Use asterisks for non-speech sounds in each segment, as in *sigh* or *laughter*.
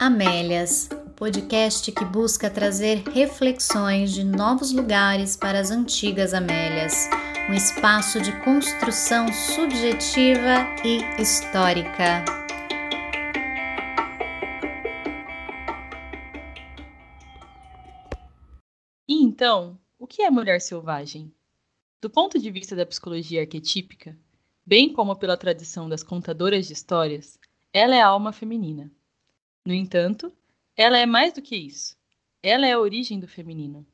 Amélias, podcast que busca trazer reflexões de novos lugares para as antigas Amélias, um espaço de construção subjetiva e histórica. E então, o que é mulher selvagem? Do ponto de vista da psicologia arquetípica, bem como pela tradição das contadoras de histórias, ela é a alma feminina. No entanto, ela é mais do que isso. Ela é a origem do feminino.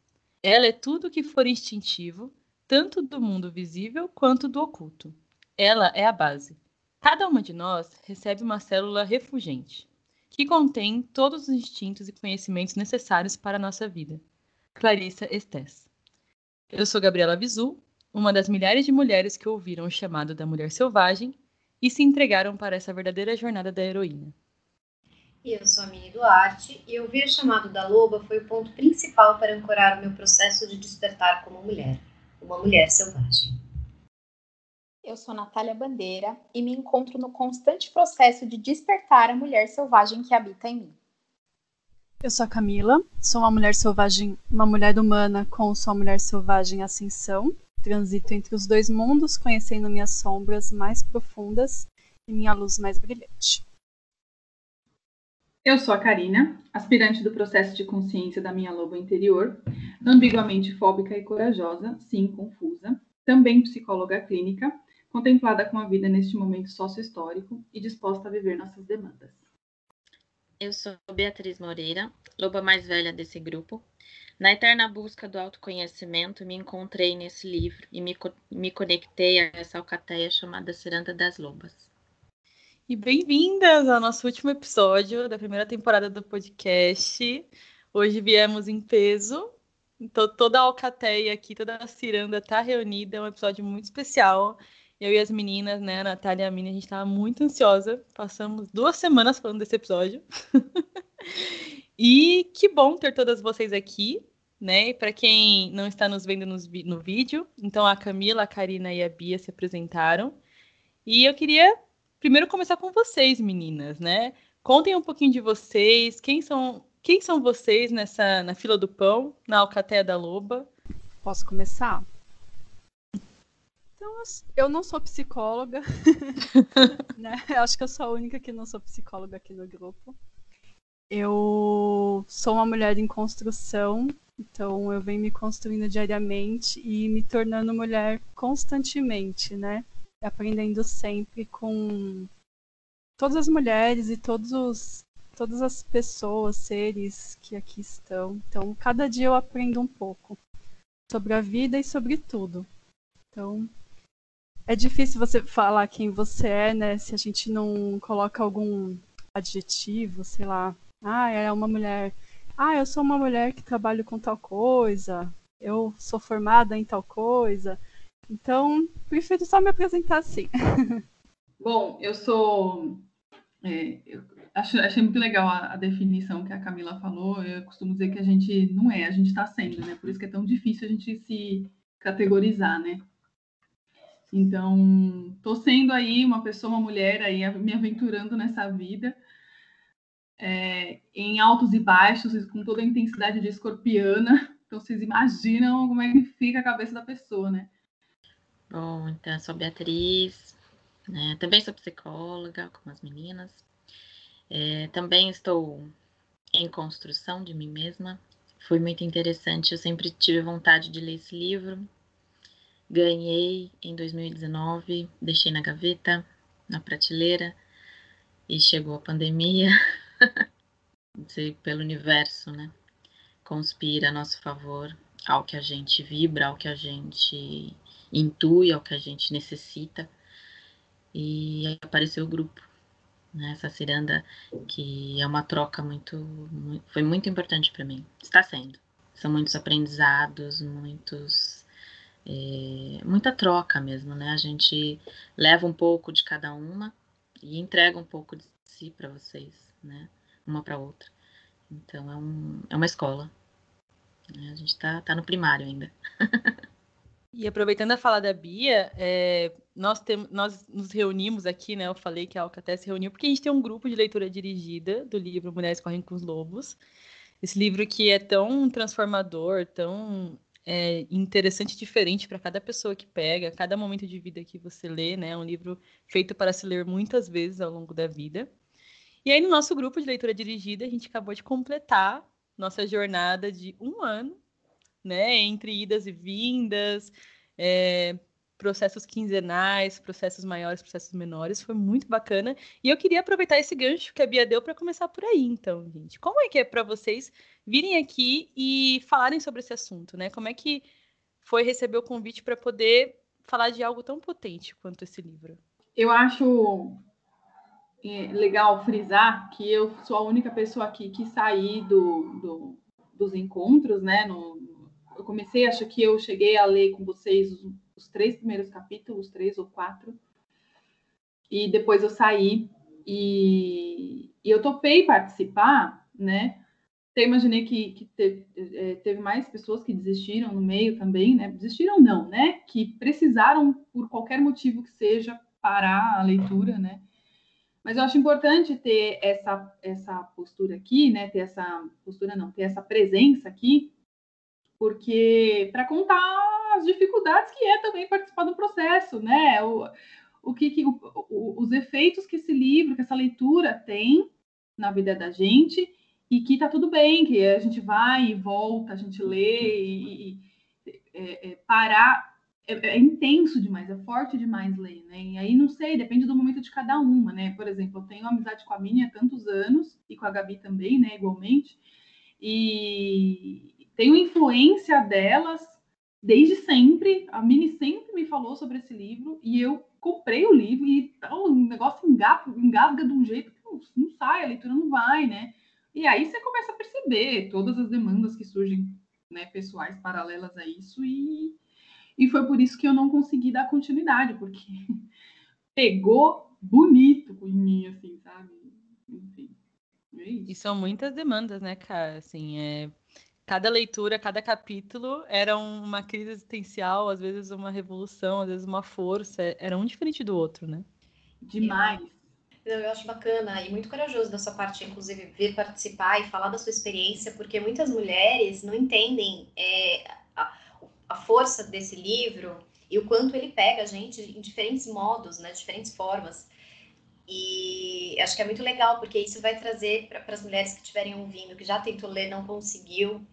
Ela é tudo que for instintivo, tanto do mundo visível quanto do oculto. Ela é a base. Cada uma de nós recebe uma célula refugente, que contém todos os instintos e conhecimentos necessários para a nossa vida. Clarissa Estés. Eu sou Gabriela Visu, uma das milhares de mulheres que ouviram o chamado da mulher selvagem e se entregaram para essa verdadeira jornada da heroína. E eu sou a Mini Duarte, e ouvir o chamado da loba foi o ponto principal para ancorar o meu processo de despertar como mulher, uma mulher selvagem. Eu sou Natália Bandeira e me encontro no constante processo de despertar a mulher selvagem que habita em mim. Eu sou a Camila, sou uma mulher selvagem, uma mulher humana com sua mulher selvagem ascensão. Transito entre os dois mundos, conhecendo minhas sombras mais profundas e minha luz mais brilhante. Eu sou a Karina, aspirante do processo de consciência da minha loba interior, ambiguamente fóbica e corajosa, sim, confusa, também psicóloga clínica, contemplada com a vida neste momento sócio-histórico e disposta a viver nossas demandas. Eu sou Beatriz Moreira, loba mais velha desse grupo. Na eterna busca do autoconhecimento, me encontrei nesse livro e me, me conectei a essa alcateia chamada Ciranda das Lobas. E bem-vindas ao nosso último episódio da primeira temporada do podcast. Hoje viemos em peso. Então, toda a alcateia aqui, toda a ciranda está reunida. É um episódio muito especial. Eu e as meninas, né, a Natália e a Mina, a gente estava muito ansiosa. Passamos duas semanas falando desse episódio. *laughs* e que bom ter todas vocês aqui, né? Para quem não está nos vendo no, no vídeo, então a Camila, a Karina e a Bia se apresentaram. E eu queria primeiro começar com vocês, meninas, né? Contem um pouquinho de vocês, quem são, quem são vocês nessa na fila do pão, na Alcateia da Loba? Posso começar? Então, eu não sou psicóloga, *laughs* né? Eu acho que eu sou a única que não sou psicóloga aqui no grupo. Eu sou uma mulher em construção, então eu venho me construindo diariamente e me tornando mulher constantemente, né? Aprendendo sempre com todas as mulheres e todos os, todas as pessoas, seres que aqui estão. Então, cada dia eu aprendo um pouco sobre a vida e sobre tudo. Então, é difícil você falar quem você é, né? Se a gente não coloca algum adjetivo, sei lá. Ah, é uma mulher. Ah, eu sou uma mulher que trabalho com tal coisa. Eu sou formada em tal coisa. Então, prefiro só me apresentar assim. *laughs* Bom, eu sou. É, eu acho, achei muito legal a, a, definição que a Camila falou. Eu costumo dizer que a gente não é, a gente está sendo, né? Por isso que é tão difícil a gente se categorizar, né? Então, estou sendo aí uma pessoa, uma mulher aí, me aventurando nessa vida. É, em altos e baixos, com toda a intensidade de escorpiana. Então, vocês imaginam como é que fica a cabeça da pessoa, né? Bom, então eu sou Beatriz, né? também sou psicóloga, como as meninas. É, também estou em construção de mim mesma. Foi muito interessante, eu sempre tive vontade de ler esse livro. Ganhei em 2019, deixei na gaveta, na prateleira, e chegou a pandemia. *laughs* pelo universo, né? Conspira a nosso favor, ao que a gente vibra, ao que a gente intui, ao que a gente necessita. E apareceu o grupo, né? Essa ciranda que é uma troca muito, muito foi muito importante para mim. Está sendo. São muitos aprendizados, muitos é, muita troca mesmo, né? A gente leva um pouco de cada uma e entrega um pouco de si para vocês, né? Uma para outra. Então é, um, é uma escola. Né? A gente está tá no primário ainda. *laughs* E aproveitando a fala da Bia, é, nós, tem, nós nos reunimos aqui, né? Eu falei que a Alcaté se reuniu porque a gente tem um grupo de leitura dirigida do livro Mulheres Correm com os Lobos. Esse livro que é tão transformador, tão é, interessante diferente para cada pessoa que pega, cada momento de vida que você lê, né? É um livro feito para se ler muitas vezes ao longo da vida. E aí, no nosso grupo de leitura dirigida, a gente acabou de completar nossa jornada de um ano né? Entre idas e vindas, é, processos quinzenais, processos maiores, processos menores, foi muito bacana. E eu queria aproveitar esse gancho que a Bia deu para começar por aí, então, gente. Como é que é para vocês virem aqui e falarem sobre esse assunto, né? Como é que foi receber o convite para poder falar de algo tão potente quanto esse livro? Eu acho é, legal frisar que eu sou a única pessoa aqui que saí do, do dos encontros, né, no, eu comecei, acho que eu cheguei a ler com vocês os, os três primeiros capítulos, três ou quatro, e depois eu saí e, e eu topei participar, né? Eu imaginei que, que teve, é, teve, mais pessoas que desistiram no meio também, né? Desistiram não, né? Que precisaram, por qualquer motivo que seja, parar a leitura, né? Mas eu acho importante ter essa, essa postura aqui, né? Ter essa postura, não, ter essa presença aqui, porque para contar as dificuldades que é também participar do processo, né? O, o que, que o, o, os efeitos que esse livro, que essa leitura tem na vida da gente e que tá tudo bem, que a gente vai e volta, a gente lê e, e é, é, parar é, é, intenso demais, é forte demais ler, né? E aí não sei, depende do momento de cada uma, né? Por exemplo, eu tenho amizade com a Minnie há tantos anos e com a Gabi também, né? Igualmente. E, tenho influência delas desde sempre. A Mini sempre me falou sobre esse livro e eu comprei o livro e o negócio engasga, engasga de um jeito que não, não sai, a leitura não vai, né? E aí você começa a perceber todas as demandas que surgem, né, pessoais paralelas a isso e e foi por isso que eu não consegui dar continuidade, porque *laughs* pegou bonito em mim, assim, sabe? Enfim. É e são muitas demandas, né, cara? Assim, é, cada leitura, cada capítulo era uma crise existencial, às vezes uma revolução, às vezes uma força, era um diferente do outro, né? Demais. Eu acho bacana e muito corajoso da sua parte, inclusive, vir participar e falar da sua experiência, porque muitas mulheres não entendem é, a, a, força desse livro e o quanto ele pega a gente em diferentes modos, né, diferentes formas. E acho que é muito legal, porque isso vai trazer para as mulheres que estiverem ouvindo, que já tentou ler, não conseguiu,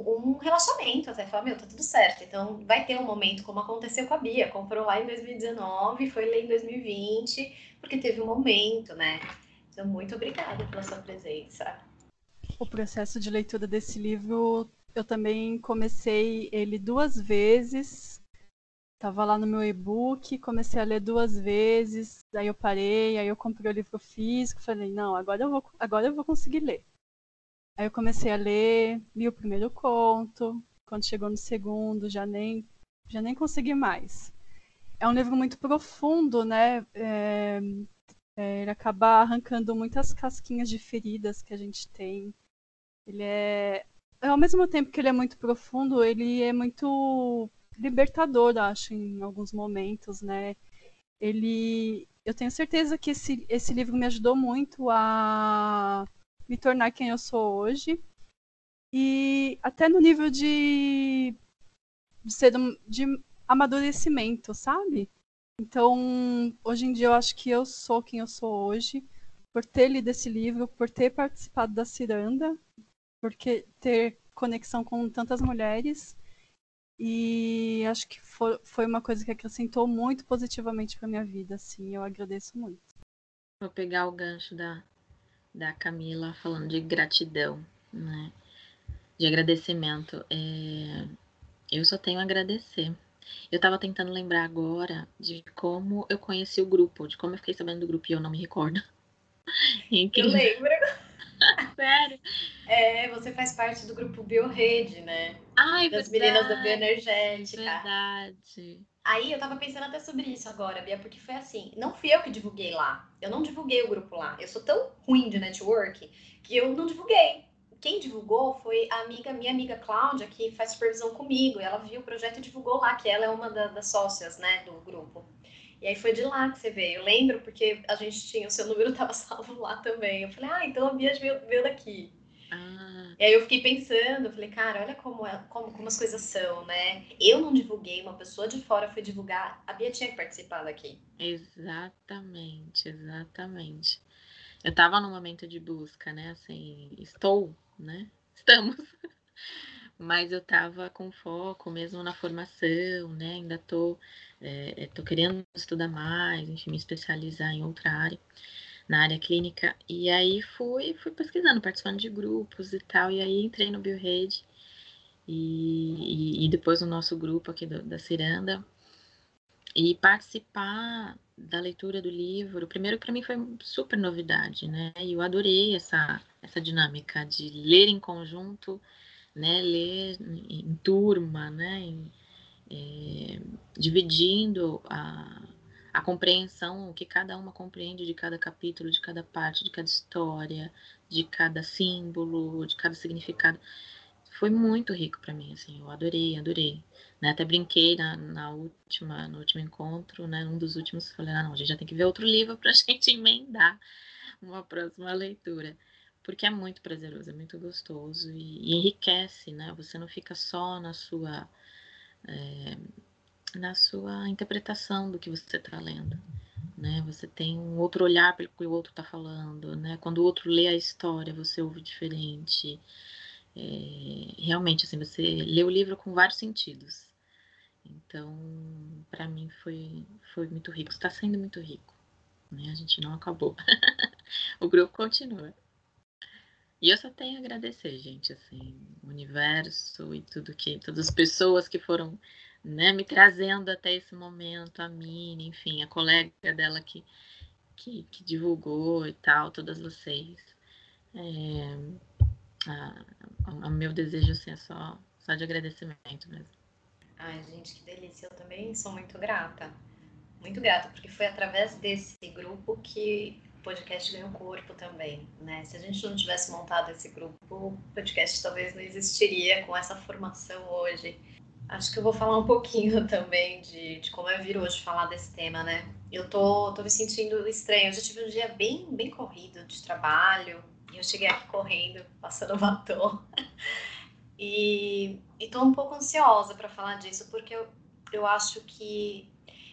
um relaxamento até falar, meu, tá tudo certo. Então vai ter um momento como aconteceu com a Bia, comprou lá em 2019, foi ler em 2020, porque teve um momento, né? Então muito obrigada pela sua presença. O processo de leitura desse livro, eu também comecei ele duas vezes. Tava lá no meu e-book, comecei a ler duas vezes, aí eu parei, aí eu comprei o livro físico, falei, não, agora eu vou, agora eu vou conseguir ler. Aí eu comecei a ler, li o primeiro conto, quando chegou no segundo, já nem, já nem consegui mais. É um livro muito profundo, né? É, é, ele acaba arrancando muitas casquinhas de feridas que a gente tem. Ele é, ao mesmo tempo que ele é muito profundo, ele é muito libertador, acho, em alguns momentos, né? Ele, eu tenho certeza que esse, esse livro me ajudou muito a me tornar quem eu sou hoje. E até no nível de, de ser de amadurecimento, sabe? Então, hoje em dia eu acho que eu sou quem eu sou hoje por ter lido esse livro, por ter participado da Ciranda, por ter conexão com tantas mulheres. E acho que foi, uma coisa que acrescentou muito positivamente para minha vida, assim, eu agradeço muito. Vou pegar o gancho da, da Camila falando de gratidão, né? De agradecimento. É... Eu só tenho a agradecer. Eu estava tentando lembrar agora de como eu conheci o grupo, de como eu fiquei sabendo do grupo e eu não me recordo. *laughs* eu lembro. *laughs* Sério? É, você faz parte do grupo Biorrede, né? Ai, das verdade, meninas da Bioenergética. Verdade. Aí eu tava pensando até sobre isso agora, Bia, porque foi assim, não fui eu que divulguei lá. Eu não divulguei o grupo lá. Eu sou tão ruim de network que eu não divulguei. quem divulgou foi a amiga, minha amiga Cláudia, que faz supervisão comigo. ela viu o projeto e divulgou lá, que ela é uma da, das sócias, né, do grupo. E aí foi de lá que você veio. Eu lembro porque a gente tinha, o seu número *laughs* estava salvo lá também. Eu falei, ah, então a Bia veio, veio daqui. Ah. E aí eu fiquei pensando, eu falei, cara, olha como, é, como, como as coisas são, né? Eu não divulguei, uma pessoa de fora foi divulgar, a Bia tinha que participar daqui. Exatamente, exatamente. Eu estava no momento de busca, né? Assim, estou, né? *laughs* Estamos. Mas eu estava com foco mesmo na formação, né? Ainda estou é, tô querendo estudar mais, enfim, me especializar em outra área, na área clínica. E aí fui, fui pesquisando, participando de grupos e tal. E aí entrei no BioRede e, e, e depois no nosso grupo aqui do, da Ciranda. E participar da leitura do livro, primeiro para mim foi super novidade, né? E eu adorei essa, essa dinâmica de ler em conjunto, né? Ler em turma, né? Em, é, dividindo a, a compreensão, o que cada uma compreende de cada capítulo, de cada parte, de cada história, de cada símbolo, de cada significado foi muito rico para mim, assim, eu adorei, adorei. Né? Até brinquei na, na, última, no último encontro, né? Um dos últimos, falei, ah, não, a gente já tem que ver outro livro para a *laughs* gente emendar uma próxima leitura. Porque é muito prazeroso, é muito gostoso e, e enriquece, né? Você não fica só na sua é, na sua interpretação do que você está lendo. Né? Você tem um outro olhar pelo que o outro está falando, né? Quando o outro lê a história, você ouve diferente. É, realmente, assim, você lê o livro com vários sentidos. Então, para mim foi, foi muito rico. Está sendo muito rico. Né? A gente não acabou. *laughs* o grupo continua. E eu só tenho a agradecer, gente, assim, o universo e tudo que, todas as pessoas que foram, né, me trazendo até esse momento, a Mini, enfim, a colega dela que, que, que divulgou e tal, todas vocês. É, o meu desejo assim, é só, só de agradecimento mesmo. Ai, gente, que delícia. Eu também sou muito grata. Muito grata, porque foi através desse grupo que o podcast ganhou corpo também, né? Se a gente não tivesse montado esse grupo, o podcast talvez não existiria com essa formação hoje. Acho que eu vou falar um pouquinho *laughs* também de, de como é vir hoje falar desse tema, né? Eu tô, tô me sentindo estranho. Eu já tive um dia bem, bem corrido de trabalho, e eu cheguei aqui correndo, passando *laughs* batom. e, estou um pouco ansiosa para falar disso, porque eu, eu acho que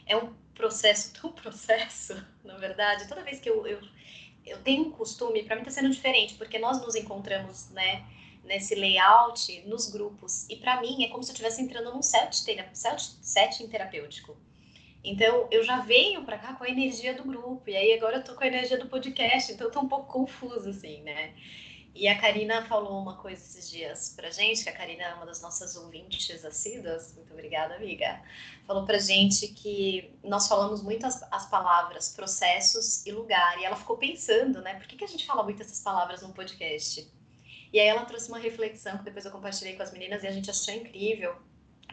é um processo, *laughs* tão processo, na verdade. Toda vez que eu, eu, eu tenho um costume, para mim está sendo diferente, porque nós nos encontramos, né? Nesse layout nos grupos. E para mim é como se eu estivesse entrando num set, setting terapêutico. Então, eu já venho para cá com a energia do grupo, e aí agora eu tô com a energia do podcast, então eu tô um pouco confusa, assim, né? E a Karina falou uma coisa esses dias pra gente, que a Karina é uma das nossas ouvintes assíduas, muito obrigada, amiga. Falou pra gente que nós falamos muito as, as palavras processos e lugar, e ela ficou pensando, né? Por que, que a gente fala muito essas palavras no podcast? E aí ela trouxe uma reflexão que depois eu compartilhei com as meninas e a gente achou incrível,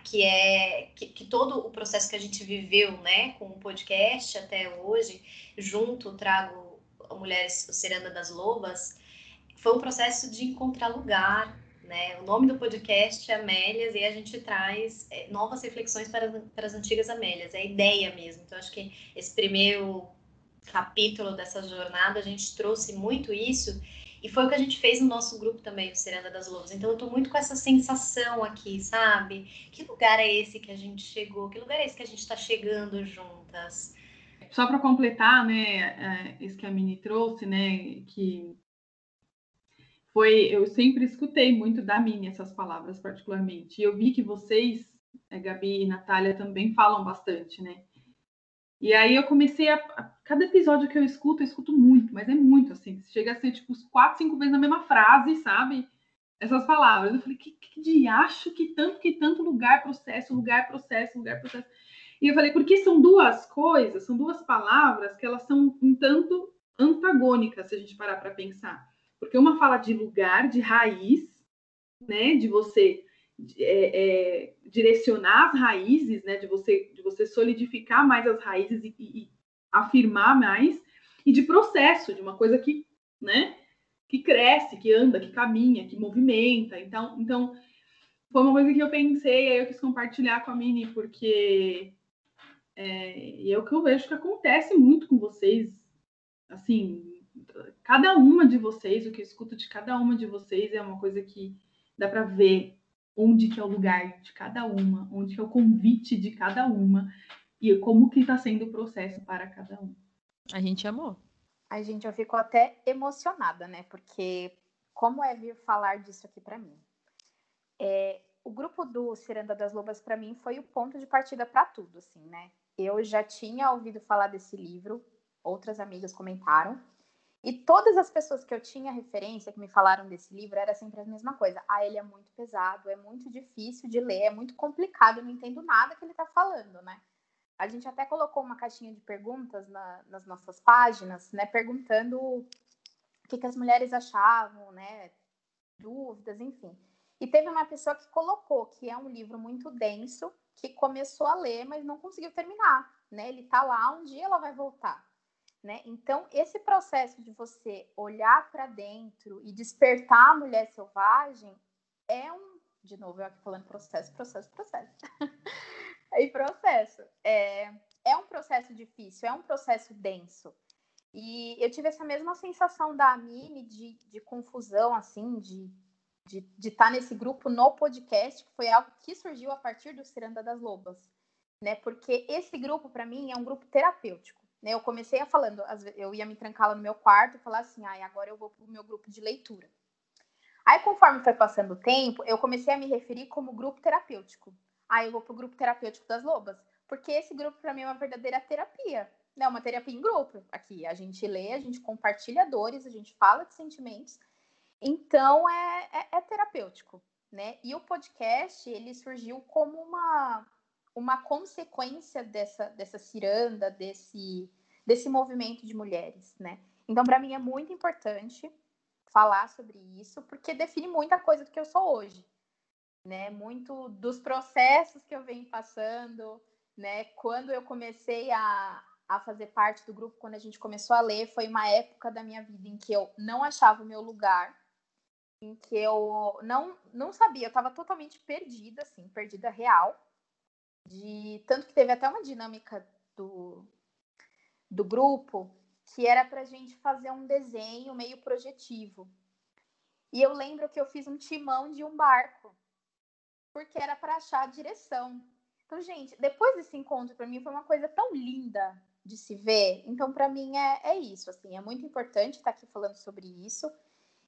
que é que, que, todo o processo que a gente viveu, né, com o podcast até hoje, junto trago Mulheres Seranda das Lobas, foi um processo de encontrar lugar, né? O nome do podcast é Amélias e a gente traz é, novas reflexões para, para as antigas Amélias, é a ideia mesmo. Então, acho que esse primeiro capítulo dessa jornada a gente trouxe muito isso e foi o que a gente fez no nosso grupo também, o Seranda das Lobas. Então eu tô muito com essa sensação aqui, sabe? Que lugar é esse que a gente chegou? Que lugar é esse que a gente está chegando juntas? Só para completar, né, é, isso que a Mini trouxe, né, que foi, eu sempre escutei muito da Mini essas palavras particularmente. E eu vi que vocês, é, Gabi e Natália, também falam bastante, né? E aí eu comecei a, a, Cada episódio que eu escuto, eu escuto muito, mas é muito assim. Chega a ser tipo quatro, cinco vezes na mesma frase, sabe? Essas palavras. Eu falei, que, que de acho que tanto, que tanto lugar, processo, lugar, processo, lugar, processo. E eu falei, porque são duas coisas, são duas palavras que elas são um tanto antagônicas, se a gente parar para pensar. Porque uma fala de lugar, de raiz, né? De você é, é, direcionar as raízes, né? De você, de você solidificar mais as raízes e, e afirmar mais, e de processo, de uma coisa que, né? que cresce, que anda, que caminha, que movimenta. Então, então foi uma coisa que eu pensei, aí eu quis compartilhar com a Mini, porque é, é o que eu vejo que acontece muito com vocês, assim, cada uma de vocês, o que eu escuto de cada uma de vocês é uma coisa que dá para ver onde que é o lugar de cada uma, onde que é o convite de cada uma e como que está sendo o processo para cada um. A gente amou. A gente, eu fico até emocionada, né? Porque como é vir falar disso aqui para mim? É, o grupo do Ciranda das Lobas para mim foi o ponto de partida para tudo, assim, né? Eu já tinha ouvido falar desse livro, outras amigas comentaram, e todas as pessoas que eu tinha referência, que me falaram desse livro, era sempre a mesma coisa. Ah, ele é muito pesado, é muito difícil de ler, é muito complicado, eu não entendo nada que ele está falando, né? A gente até colocou uma caixinha de perguntas na, nas nossas páginas, né? Perguntando o que, que as mulheres achavam, né? Dúvidas, enfim. E teve uma pessoa que colocou que é um livro muito denso, que começou a ler, mas não conseguiu terminar, né? Ele tá lá, um dia ela vai voltar. Né? Então, esse processo de você olhar para dentro e despertar a mulher selvagem é um, de novo, eu aqui falando processo, processo, processo. *laughs* e processo. É, é um processo difícil, é um processo denso. E eu tive essa mesma sensação da Amine de, de confusão, assim, de de estar tá nesse grupo no podcast, que foi algo que surgiu a partir do Ciranda das Lobas, né? Porque esse grupo, para mim, é um grupo terapêutico. Né? Eu comecei a falando, eu ia me trancar lá no meu quarto e falar assim, ai, ah, agora eu vou para o meu grupo de leitura. Aí, conforme foi passando o tempo, eu comecei a me referir como grupo terapêutico. Aí ah, eu vou para o grupo terapêutico das lobas, porque esse grupo para mim é uma verdadeira terapia, né? Uma terapia em grupo. Aqui a gente lê, a gente compartilha dores, a gente fala de sentimentos. Então é, é, é terapêutico, né? E o podcast ele surgiu como uma uma consequência dessa, dessa ciranda, desse, desse movimento de mulheres, né? Então, para mim é muito importante falar sobre isso, porque define muita coisa do que eu sou hoje, né? Muito dos processos que eu venho passando, né? Quando eu comecei a, a fazer parte do grupo, quando a gente começou a ler, foi uma época da minha vida em que eu não achava o meu lugar, em que eu não, não sabia, eu estava totalmente perdida, assim, perdida real de tanto que teve até uma dinâmica do, do grupo que era para a gente fazer um desenho meio projetivo. E eu lembro que eu fiz um timão de um barco, porque era para achar a direção. Então, gente, depois desse encontro, para mim foi uma coisa tão linda de se ver. Então, para mim é, é isso. Assim, é muito importante estar aqui falando sobre isso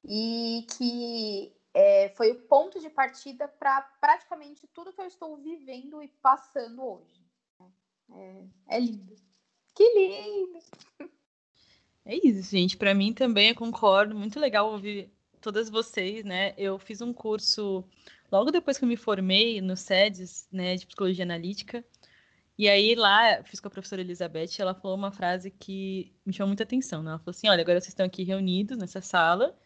e que é, foi o ponto de partida para praticamente tudo que eu estou vivendo e passando hoje. É, é lindo. Que lindo! É isso, gente. Para mim também, eu concordo. Muito legal ouvir todas vocês, né? Eu fiz um curso logo depois que eu me formei no SEDES, né, de psicologia analítica. E aí lá, fiz com a professora Elizabeth, ela falou uma frase que me chamou muita atenção. Né? Ela falou assim: olha, agora vocês estão aqui reunidos nessa sala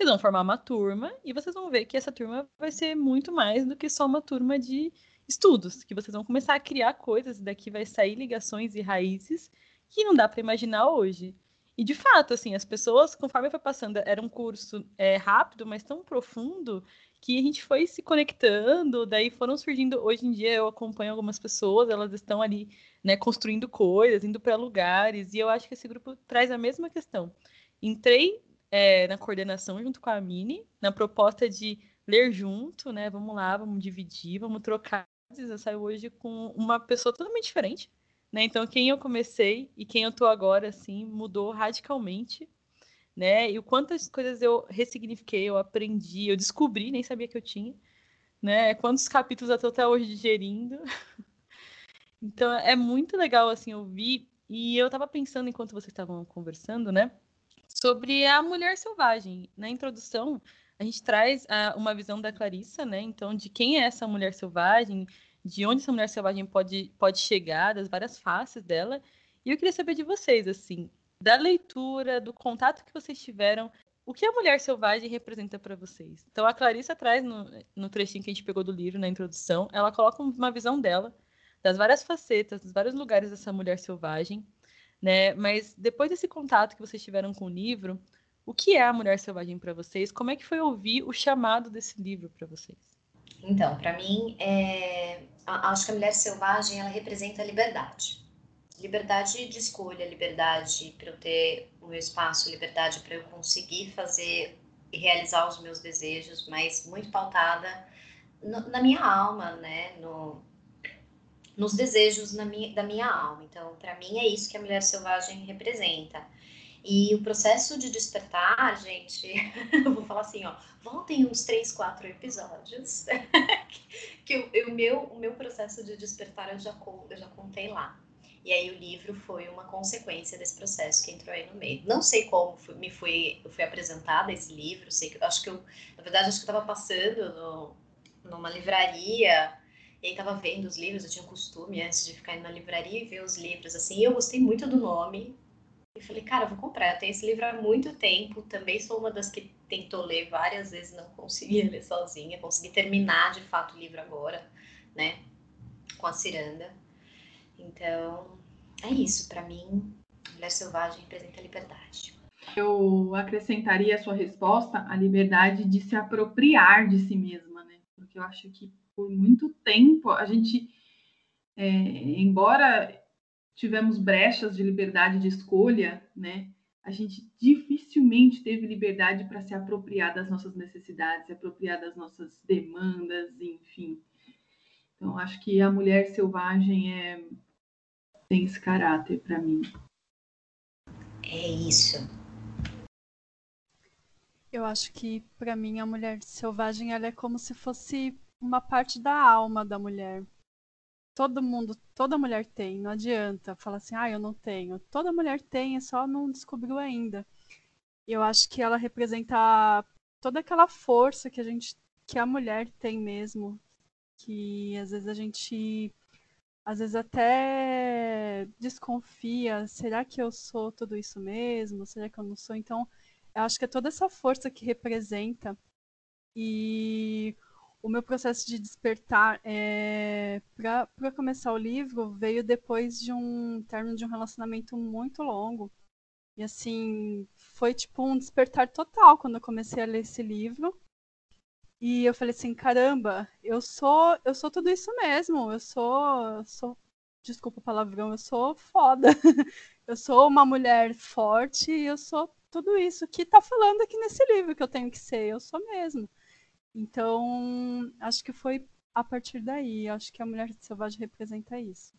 vocês vão formar uma turma e vocês vão ver que essa turma vai ser muito mais do que só uma turma de estudos, que vocês vão começar a criar coisas e daqui vai sair ligações e raízes que não dá para imaginar hoje. E de fato, assim, as pessoas, conforme foi passando, era um curso é, rápido, mas tão profundo que a gente foi se conectando, daí foram surgindo. Hoje em dia eu acompanho algumas pessoas, elas estão ali, né, construindo coisas, indo para lugares, e eu acho que esse grupo traz a mesma questão. Entrei é, na coordenação junto com a Mini, na proposta de ler junto, né? Vamos lá, vamos dividir, vamos trocar. Eu saio hoje com uma pessoa totalmente diferente, né? Então, quem eu comecei e quem eu tô agora, assim, mudou radicalmente, né? E o quantas coisas eu ressignifiquei, eu aprendi, eu descobri, nem sabia que eu tinha, né? Quantos capítulos eu tô até hoje digerindo. *laughs* então, é muito legal, assim, ouvir. E eu tava pensando enquanto vocês estavam conversando, né? Sobre a mulher selvagem. Na introdução, a gente traz a, uma visão da Clarissa, né? Então, de quem é essa mulher selvagem, de onde essa mulher selvagem pode, pode chegar, das várias faces dela. E eu queria saber de vocês, assim, da leitura, do contato que vocês tiveram, o que a mulher selvagem representa para vocês? Então, a Clarissa traz no, no trechinho que a gente pegou do livro, na introdução, ela coloca uma visão dela, das várias facetas, dos vários lugares dessa mulher selvagem né? Mas depois desse contato que vocês tiveram com o livro, O que é a mulher selvagem para vocês? Como é que foi ouvir o chamado desse livro para vocês? Então, para mim, é... acho que a mulher selvagem ela representa a liberdade. Liberdade de escolha, liberdade para eu ter o meu espaço, liberdade para eu conseguir fazer e realizar os meus desejos, mas muito pautada no, na minha alma, né? No, nos desejos minha, da minha alma. Então, para mim, é isso que a mulher selvagem representa. E o processo de despertar, gente, *laughs* eu vou falar assim, ó, voltem uns três, quatro episódios, *laughs* que o, meu, o meu processo de despertar eu já, eu já contei lá. E aí o livro foi uma consequência desse processo que entrou aí no meio. Não sei como fui, me foi, fui apresentada esse livro, sei que acho que eu, na verdade, acho que eu estava passando no, numa livraria e aí tava vendo os livros, eu tinha um costume antes de ficar indo na livraria e ver os livros, assim, e eu gostei muito do nome. E falei, cara, eu vou comprar, eu tenho esse livro há muito tempo, também sou uma das que tentou ler várias vezes, não conseguia *laughs* ler sozinha, consegui terminar de fato o livro agora, né, com a ciranda. Então, é isso, para mim, Mulher Selvagem representa a liberdade. Eu acrescentaria a sua resposta a liberdade de se apropriar de si mesma, né? Porque eu acho que por muito tempo, a gente, é, embora tivemos brechas de liberdade de escolha, né? A gente dificilmente teve liberdade para se apropriar das nossas necessidades, se apropriar das nossas demandas, enfim. Então, acho que a mulher selvagem é tem esse caráter para mim. É isso. Eu acho que para mim a mulher selvagem ela é como se fosse uma parte da alma da mulher. Todo mundo, toda mulher tem, não adianta falar assim, ah, eu não tenho. Toda mulher tem, é só não descobriu ainda. Eu acho que ela representa toda aquela força que a gente, que a mulher tem mesmo, que às vezes a gente às vezes até desconfia, será que eu sou tudo isso mesmo? Será que eu não sou? Então, eu acho que é toda essa força que representa e o meu processo de despertar é, para começar o livro veio depois de um término de um relacionamento muito longo. E assim, foi tipo um despertar total quando eu comecei a ler esse livro. E eu falei assim, caramba, eu sou, eu sou tudo isso mesmo. Eu sou, sou desculpa o palavrão, eu sou foda. *laughs* eu sou uma mulher forte e eu sou tudo isso que tá falando aqui nesse livro que eu tenho que ser, eu sou mesmo. Então, acho que foi a partir daí. Acho que a mulher selvagem representa isso.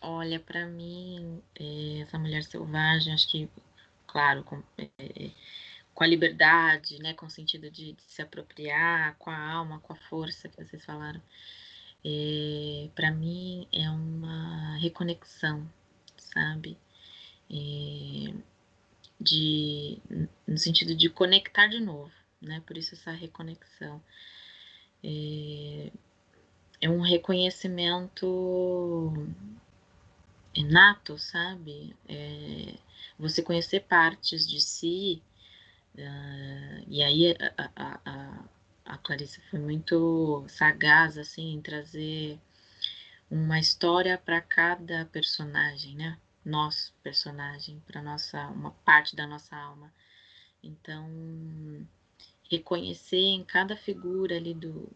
Olha, para mim, é, essa mulher selvagem, acho que, claro, com, é, com a liberdade, né, com o sentido de, de, se apropriar, com a alma, com a força que vocês falaram, é, para mim é uma reconexão, sabe? É, de, no sentido de conectar de novo né? Por isso essa reconexão. É, é um reconhecimento inato, sabe? É, você conhecer partes de si, uh, e aí a, a, a, a Clarice foi muito sagaz, assim, em trazer uma história para cada personagem, né? Nosso personagem, para nossa uma parte da nossa alma. Então, reconhecer em cada figura ali do,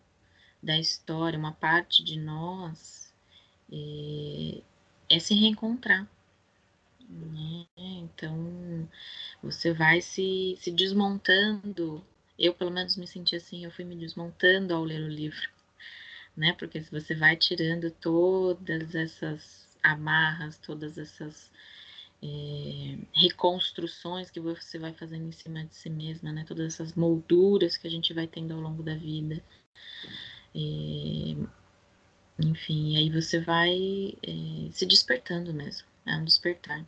da história uma parte de nós é, é se reencontrar. Né? Então, você vai se, se desmontando. Eu, pelo menos, me senti assim, eu fui me desmontando ao ler o livro, né? Porque se você vai tirando todas essas amarras, todas essas é, reconstruções que você vai fazendo em cima de si mesma, né? Todas essas molduras que a gente vai tendo ao longo da vida. É, enfim, aí você vai é, se despertando mesmo. É um despertar.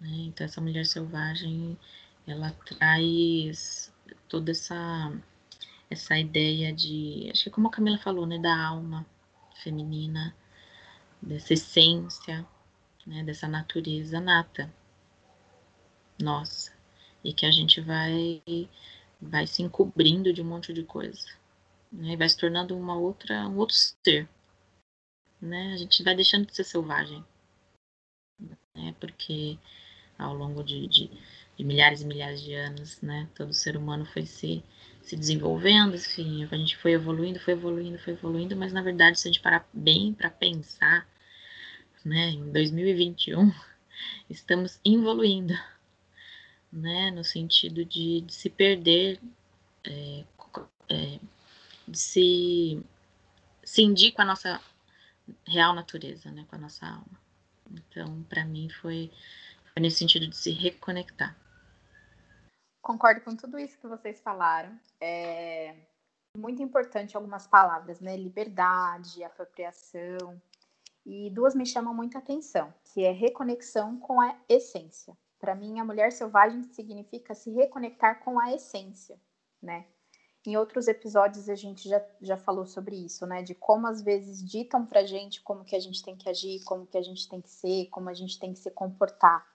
Né? Então essa mulher selvagem, ela traz toda essa essa ideia de, acho que como a Camila falou, né, da alma feminina, dessa essência, né, dessa natureza nata nossa e que a gente vai vai se encobrindo de um monte de coisa né, e vai se tornando uma outra um outro ser né a gente vai deixando de ser selvagem né porque ao longo de, de, de, milhares e milhares de anos, né? Todo ser humano foi se, se desenvolvendo, enfim, a gente foi evoluindo, foi evoluindo, foi evoluindo, mas na verdade, se a gente parar bem para pensar, né, em 2021, *laughs* estamos evoluindo, né, no sentido de, de se perder, é, é, de se cindir com a nossa real natureza, né, com a nossa alma. Então, para mim, foi, foi nesse sentido de se reconectar. Concordo com tudo isso que vocês falaram. É muito importante algumas palavras, né? Liberdade, apropriação. E duas me chamam muita atenção, que é reconexão com a essência. Para mim, a mulher selvagem significa se reconectar com a essência, né? Em outros episódios a gente já, já falou sobre isso, né? De como às vezes ditam pra gente como que a gente tem que agir, como que a gente tem que ser, como a gente tem que se comportar.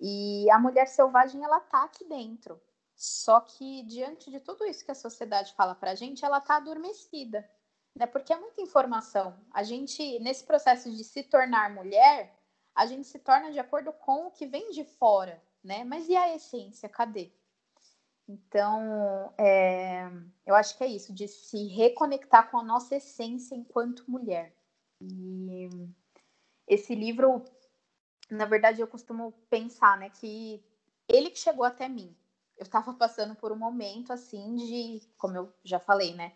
E a mulher selvagem, ela tá aqui dentro. Só que diante de tudo isso que a sociedade fala pra gente, ela tá adormecida. Né? Porque é muita informação. A gente, nesse processo de se tornar mulher, a gente se torna de acordo com o que vem de fora, né? Mas e a essência? Cadê? Então, é, eu acho que é isso, de se reconectar com a nossa essência enquanto mulher. E esse livro, na verdade, eu costumo pensar, né, que ele que chegou até mim. Eu estava passando por um momento assim de, como eu já falei, né,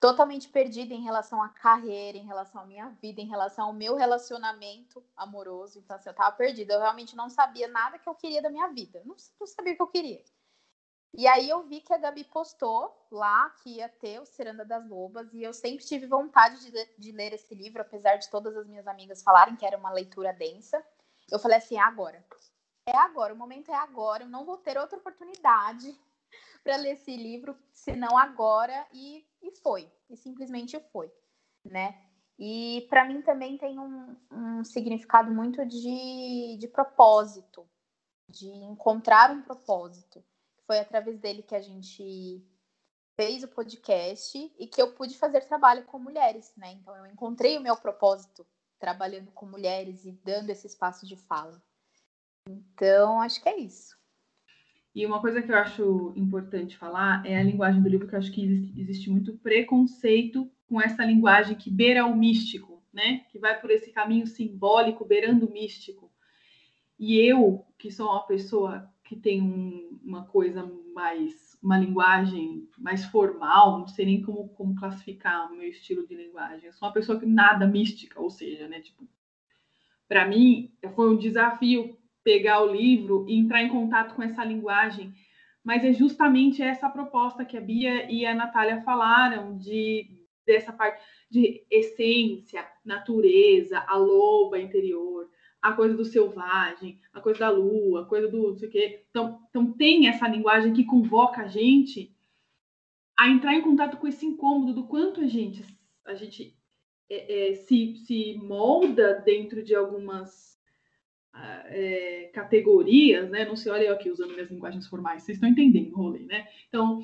totalmente perdida em relação à carreira, em relação à minha vida, em relação ao meu relacionamento amoroso. Então, assim, eu estava perdida. Eu realmente não sabia nada que eu queria da minha vida. Não, não sabia o que eu queria. E aí eu vi que a Gabi postou lá que ia ter o Ciranda das Lobas e eu sempre tive vontade de ler, de ler esse livro, apesar de todas as minhas amigas falarem que era uma leitura densa. Eu falei assim, é agora. É agora, o momento é agora, eu não vou ter outra oportunidade para ler esse livro, senão agora e, e foi, e simplesmente foi, né? E para mim também tem um, um significado muito de, de propósito, de encontrar um propósito foi através dele que a gente fez o podcast e que eu pude fazer trabalho com mulheres, né? Então eu encontrei o meu propósito trabalhando com mulheres e dando esse espaço de fala. Então, acho que é isso. E uma coisa que eu acho importante falar é a linguagem do livro, que eu acho que existe, existe muito preconceito com essa linguagem que beira o místico, né? Que vai por esse caminho simbólico, beirando o místico. E eu, que sou uma pessoa que tem um, uma coisa mais, uma linguagem mais formal, não sei nem como, como classificar o meu estilo de linguagem. Eu sou uma pessoa que nada mística, ou seja, né, tipo, para mim foi um desafio pegar o livro e entrar em contato com essa linguagem, mas é justamente essa proposta que a Bia e a Natália falaram de dessa parte de essência, natureza, a loba interior, a coisa do selvagem, a coisa da lua, a coisa do não sei o quê. Então, então tem essa linguagem que convoca a gente a entrar em contato com esse incômodo do quanto a gente, a gente é, é, se, se molda dentro de algumas é, categorias, né? Não sei, olha eu aqui usando minhas linguagens formais, vocês estão entendendo o rolê, né? Então,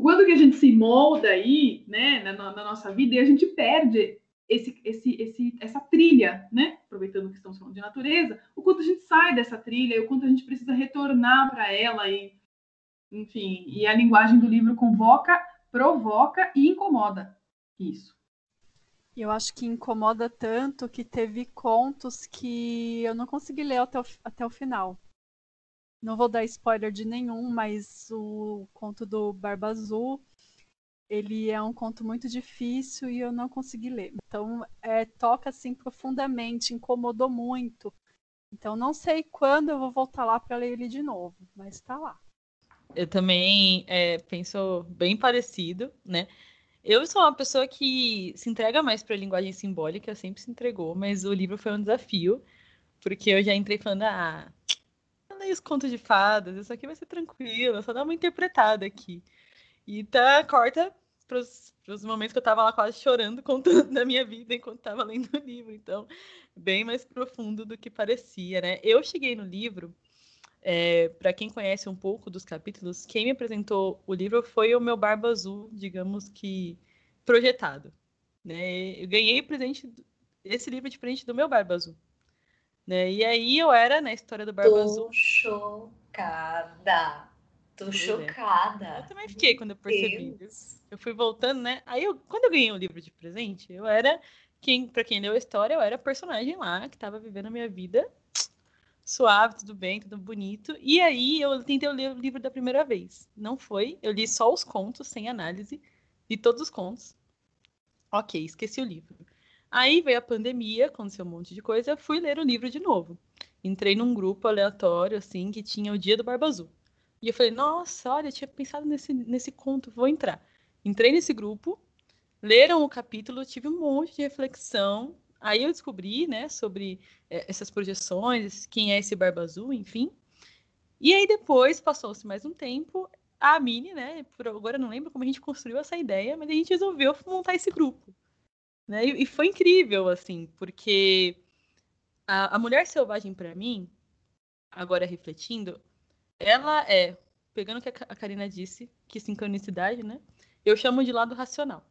quando que a gente se molda aí, né, na, na nossa vida, e a gente perde esse, esse, esse, essa trilha, né? Aproveitando que estamos falando de natureza, o quanto a gente sai dessa trilha o quanto a gente precisa retornar para ela e, enfim, e a linguagem do livro convoca, provoca e incomoda isso. Eu acho que incomoda tanto que teve contos que eu não consegui ler até o, até o final. Não vou dar spoiler de nenhum, mas o conto do Barba Azul ele é um conto muito difícil e eu não consegui ler. Então, é, toca assim profundamente, incomodou muito. Então, não sei quando eu vou voltar lá para ler ele de novo, mas está lá. Eu também é, penso bem parecido, né? Eu sou uma pessoa que se entrega mais para a linguagem simbólica, sempre se entregou, mas o livro foi um desafio, porque eu já entrei falando, ah, leio os contos de fadas, isso aqui vai ser tranquilo, só dá uma interpretada aqui. E tá, corta para os momentos que eu estava lá quase chorando, *laughs* contando da minha vida enquanto estava lendo o livro. Então, bem mais profundo do que parecia, né? Eu cheguei no livro, é, para quem conhece um pouco dos capítulos, quem me apresentou o livro foi o meu Barba Azul, digamos que projetado. Né? Eu ganhei presente esse livro de presente do meu Barba Azul. Né? E aí eu era na história do Barba Tô Azul. chocada. Tô Pois é. chocada. Eu também fiquei quando eu percebi. Deus. Eu fui voltando, né? Aí eu, quando eu ganhei o livro de presente, eu era quem, para quem leu a história, eu era a personagem lá que tava vivendo a minha vida suave, tudo bem, tudo bonito. E aí eu tentei ler o livro da primeira vez. Não foi, eu li só os contos sem análise, li todos os contos. OK, esqueci o livro. Aí veio a pandemia, aconteceu um monte de coisa, fui ler o livro de novo. Entrei num grupo aleatório assim que tinha o Dia do Barba Azul. E eu falei: "Nossa, olha, eu tinha pensado nesse nesse conto, vou entrar". Entrei nesse grupo, leram o capítulo, tive um monte de reflexão. Aí eu descobri, né, sobre eh, essas projeções, quem é esse Barba Azul, enfim. E aí depois, passou-se mais um tempo, a Mini, né, por agora eu não lembro como a gente construiu essa ideia, mas a gente resolveu montar esse grupo. Né? E, e foi incrível, assim, porque a, a Mulher Selvagem, para mim, agora refletindo, ela é, pegando o que a Karina disse, que sincronicidade, né? Eu chamo de lado racional.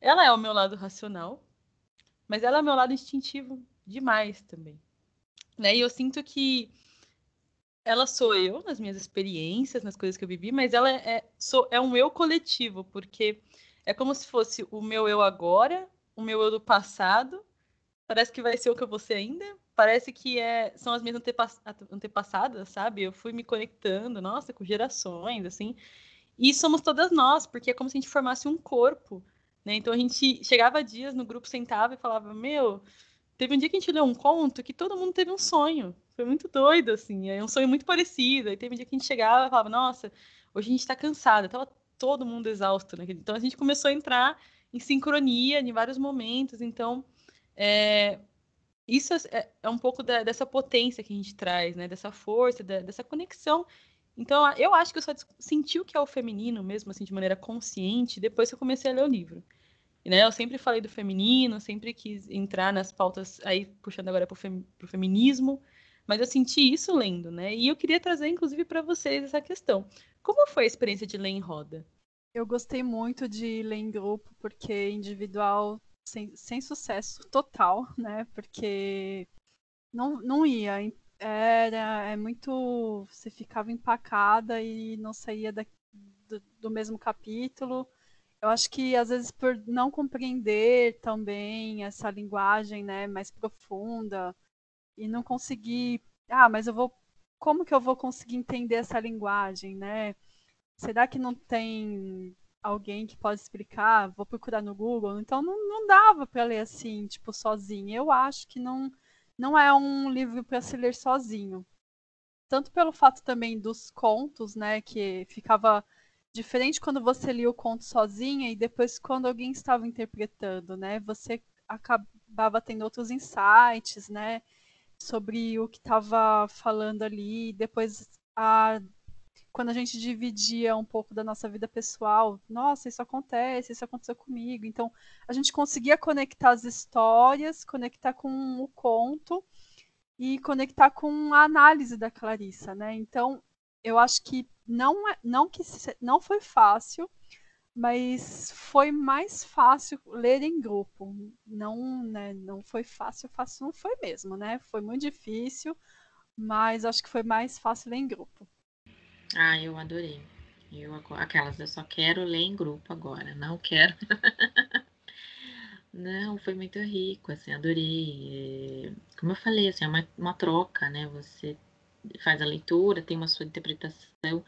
Ela é o meu lado racional, mas ela é meu lado instintivo demais também. Né? E eu sinto que ela sou eu nas minhas experiências, nas coisas que eu vivi, mas ela é, sou, é um eu coletivo, porque é como se fosse o meu eu agora, o meu eu do passado, parece que vai ser o que eu vou ser ainda, parece que é, são as minhas antepass- antepassadas, sabe? Eu fui me conectando, nossa, com gerações, assim, e somos todas nós, porque é como se a gente formasse um corpo, né? Então a gente chegava dias no grupo, sentava e falava, meu, teve um dia que a gente leu um conto que todo mundo teve um sonho. Foi muito doido, assim, é um sonho muito parecido. Aí teve um dia que a gente chegava e falava, nossa, hoje a gente tá cansada, tava todo mundo exausto, né? Então a gente começou a entrar em sincronia em vários momentos. Então, é, isso é, é um pouco da- dessa potência que a gente traz, né? Dessa força, da- dessa conexão. Então, eu acho que eu só senti o que é o feminino mesmo, assim, de maneira consciente, depois que eu comecei a ler o livro. Né, eu sempre falei do feminino, sempre quis entrar nas pautas, aí puxando agora para o feminismo, mas eu senti isso lendo, né? E eu queria trazer, inclusive, para vocês essa questão. Como foi a experiência de ler em roda? Eu gostei muito de ler em grupo, porque individual sem, sem sucesso total, né? Porque não, não ia. Era é muito. Você ficava empacada e não saía da, do, do mesmo capítulo. Eu acho que às vezes por não compreender também essa linguagem, né, mais profunda e não conseguir, ah, mas eu vou, como que eu vou conseguir entender essa linguagem, né? Será que não tem alguém que pode explicar? Vou procurar no Google. Então não, não dava para ler assim, tipo, sozinha. Eu acho que não, não é um livro para se ler sozinho. Tanto pelo fato também dos contos, né, que ficava diferente quando você lia o conto sozinha e depois quando alguém estava interpretando, né? Você acabava tendo outros insights, né? Sobre o que estava falando ali. Depois, a, quando a gente dividia um pouco da nossa vida pessoal, nossa, isso acontece, isso aconteceu comigo. Então, a gente conseguia conectar as histórias, conectar com o conto e conectar com a análise da Clarissa, né? Então, eu acho que não é, não que não foi fácil, mas foi mais fácil ler em grupo. Não, né, não foi fácil, fácil não foi mesmo, né? Foi muito difícil, mas acho que foi mais fácil ler em grupo. Ah, eu adorei. Eu, aquelas, eu só quero ler em grupo agora, não quero. *laughs* Não, foi muito rico, assim, adorei. É, Como eu falei, assim, é uma, uma troca, né? Você faz a leitura, tem uma sua interpretação,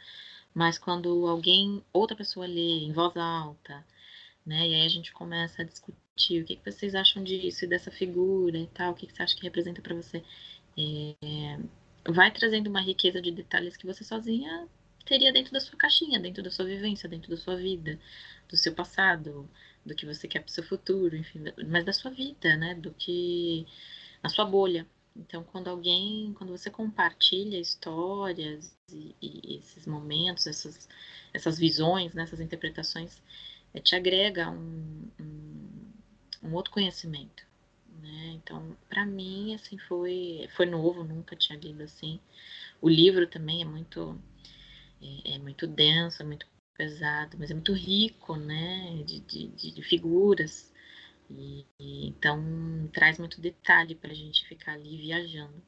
mas quando alguém, outra pessoa lê em voz alta, né? E aí a gente começa a discutir o que que vocês acham disso e dessa figura e tal, o que que você acha que representa para você. É, vai trazendo uma riqueza de detalhes que você sozinha teria dentro da sua caixinha, dentro da sua vivência, dentro da sua vida, do seu passado, do que você quer para o seu futuro, enfim, mas da sua vida, né? Do que a sua bolha. Então, quando alguém, quando você compartilha histórias e, e esses momentos, essas, essas visões, né, essas interpretações, eh, te agrega um, um, um outro conhecimento, né? Então, para mim, assim, foi, foi novo, nunca tinha lido assim. O livro também é muito, é, é muito denso, é muito pesado, mas é muito rico, né? De, de, de figuras, E, e então traz muito detalhe para a gente ficar ali viajando.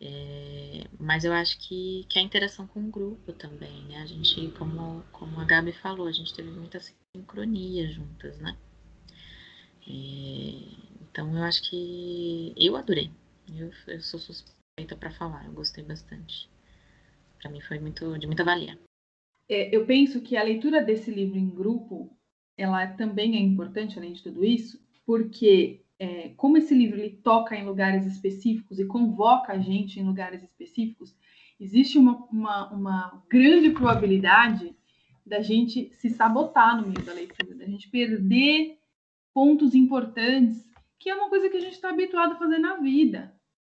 É, mas eu acho que, que a interação com o grupo também, né? A gente, como, como a Gabi falou, a gente teve muita sincronia juntas, né? É, então eu acho que eu adorei. Eu, eu sou suspeita para falar, eu gostei bastante. Para mim foi muito de muita valia. É, eu penso que a leitura desse livro em grupo, ela também é importante, além de tudo isso, porque é, como esse livro ele toca em lugares específicos e convoca a gente em lugares específicos, existe uma, uma, uma grande probabilidade da gente se sabotar no meio da leitura, da gente perder pontos importantes, que é uma coisa que a gente está habituado a fazer na vida,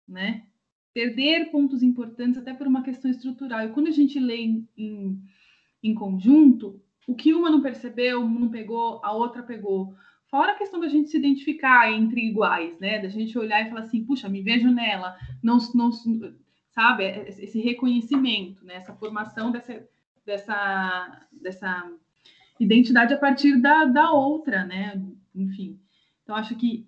né? Perder pontos importantes até por uma questão estrutural. E quando a gente lê em, em, em conjunto, o que uma não percebeu, não pegou, a outra pegou. Fora a questão da gente se identificar entre iguais, né? Da gente olhar e falar assim, puxa, me vejo nela, não, não sabe? É, esse reconhecimento, né? Essa formação dessa, dessa, dessa identidade a partir da, da outra, né? Enfim. Então, acho que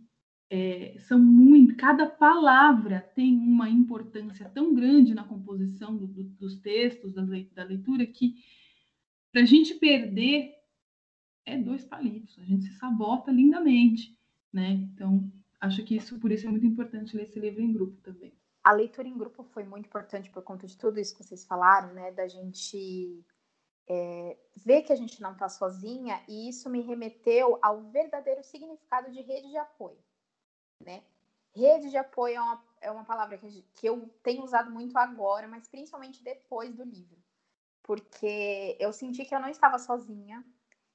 é, são muito, cada palavra tem uma importância tão grande na composição do, do, dos textos, da, da leitura, que para a gente perder é dois palitos, a gente se sabota lindamente, né? Então, acho que isso, por isso é muito importante ler esse livro em grupo também. A leitura em grupo foi muito importante por conta de tudo isso que vocês falaram, né? Da gente é, ver que a gente não está sozinha, e isso me remeteu ao verdadeiro significado de rede de apoio né? Rede de apoio é uma, é uma palavra que, que eu tenho usado muito agora, mas principalmente depois do livro. Porque eu senti que eu não estava sozinha.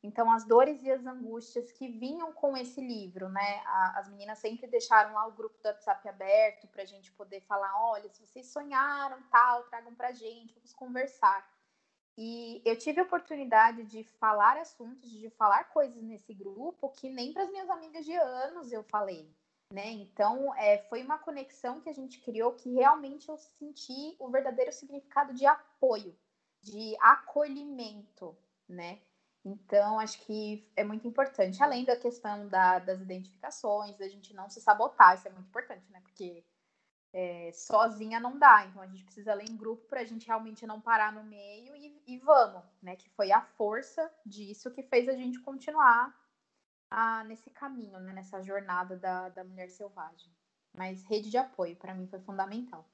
Então, as dores e as angústias que vinham com esse livro, né? As meninas sempre deixaram lá o grupo do WhatsApp aberto para a gente poder falar: olha, se vocês sonharam, tal, tragam para a gente, vamos conversar. E eu tive a oportunidade de falar assuntos, de falar coisas nesse grupo que nem para as minhas amigas de anos eu falei. Né? Então, é, foi uma conexão que a gente criou que realmente eu senti o verdadeiro significado de apoio, de acolhimento, né? Então, acho que é muito importante, além da questão da, das identificações, da gente não se sabotar, isso é muito importante, né? Porque é, sozinha não dá, então a gente precisa ler em grupo para a gente realmente não parar no meio e, e vamos, né? Que foi a força disso que fez a gente continuar a, nesse caminho, né, nessa jornada da, da mulher selvagem. Mas rede de apoio, para mim, foi fundamental.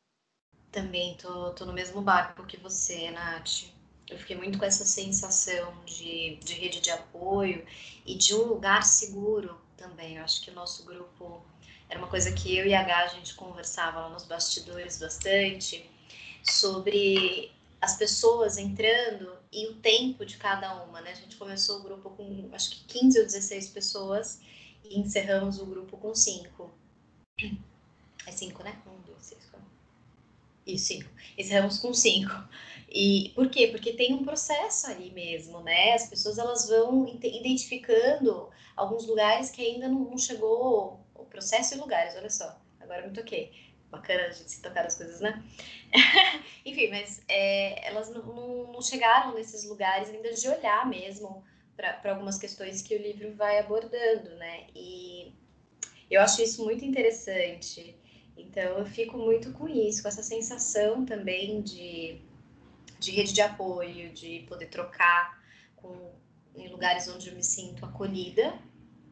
Também tô, tô no mesmo barco que você, Nath. Eu fiquei muito com essa sensação de, de rede de apoio e de um lugar seguro também. Eu acho que o nosso grupo era uma coisa que eu e a Gá, a gente conversava lá nos bastidores bastante sobre as pessoas entrando e o tempo de cada uma, né? A gente começou o grupo com acho que 15 ou 16 pessoas e encerramos o grupo com 5. É 5, né? 1, 2, 3, 4. Isso, 5. Encerramos com 5. E por quê? Porque tem um processo ali mesmo, né? As pessoas elas vão identificando alguns lugares que ainda não, não chegou o processo e lugares, olha só. Agora me toquei bacana a gente se tocar as coisas, né? *laughs* Enfim, mas é, elas não, não, chegaram nesses lugares ainda de olhar mesmo para algumas questões que o livro vai abordando, né? E eu acho isso muito interessante. Então, eu fico muito com isso, com essa sensação também de, de rede de apoio, de poder trocar com, em lugares onde eu me sinto acolhida,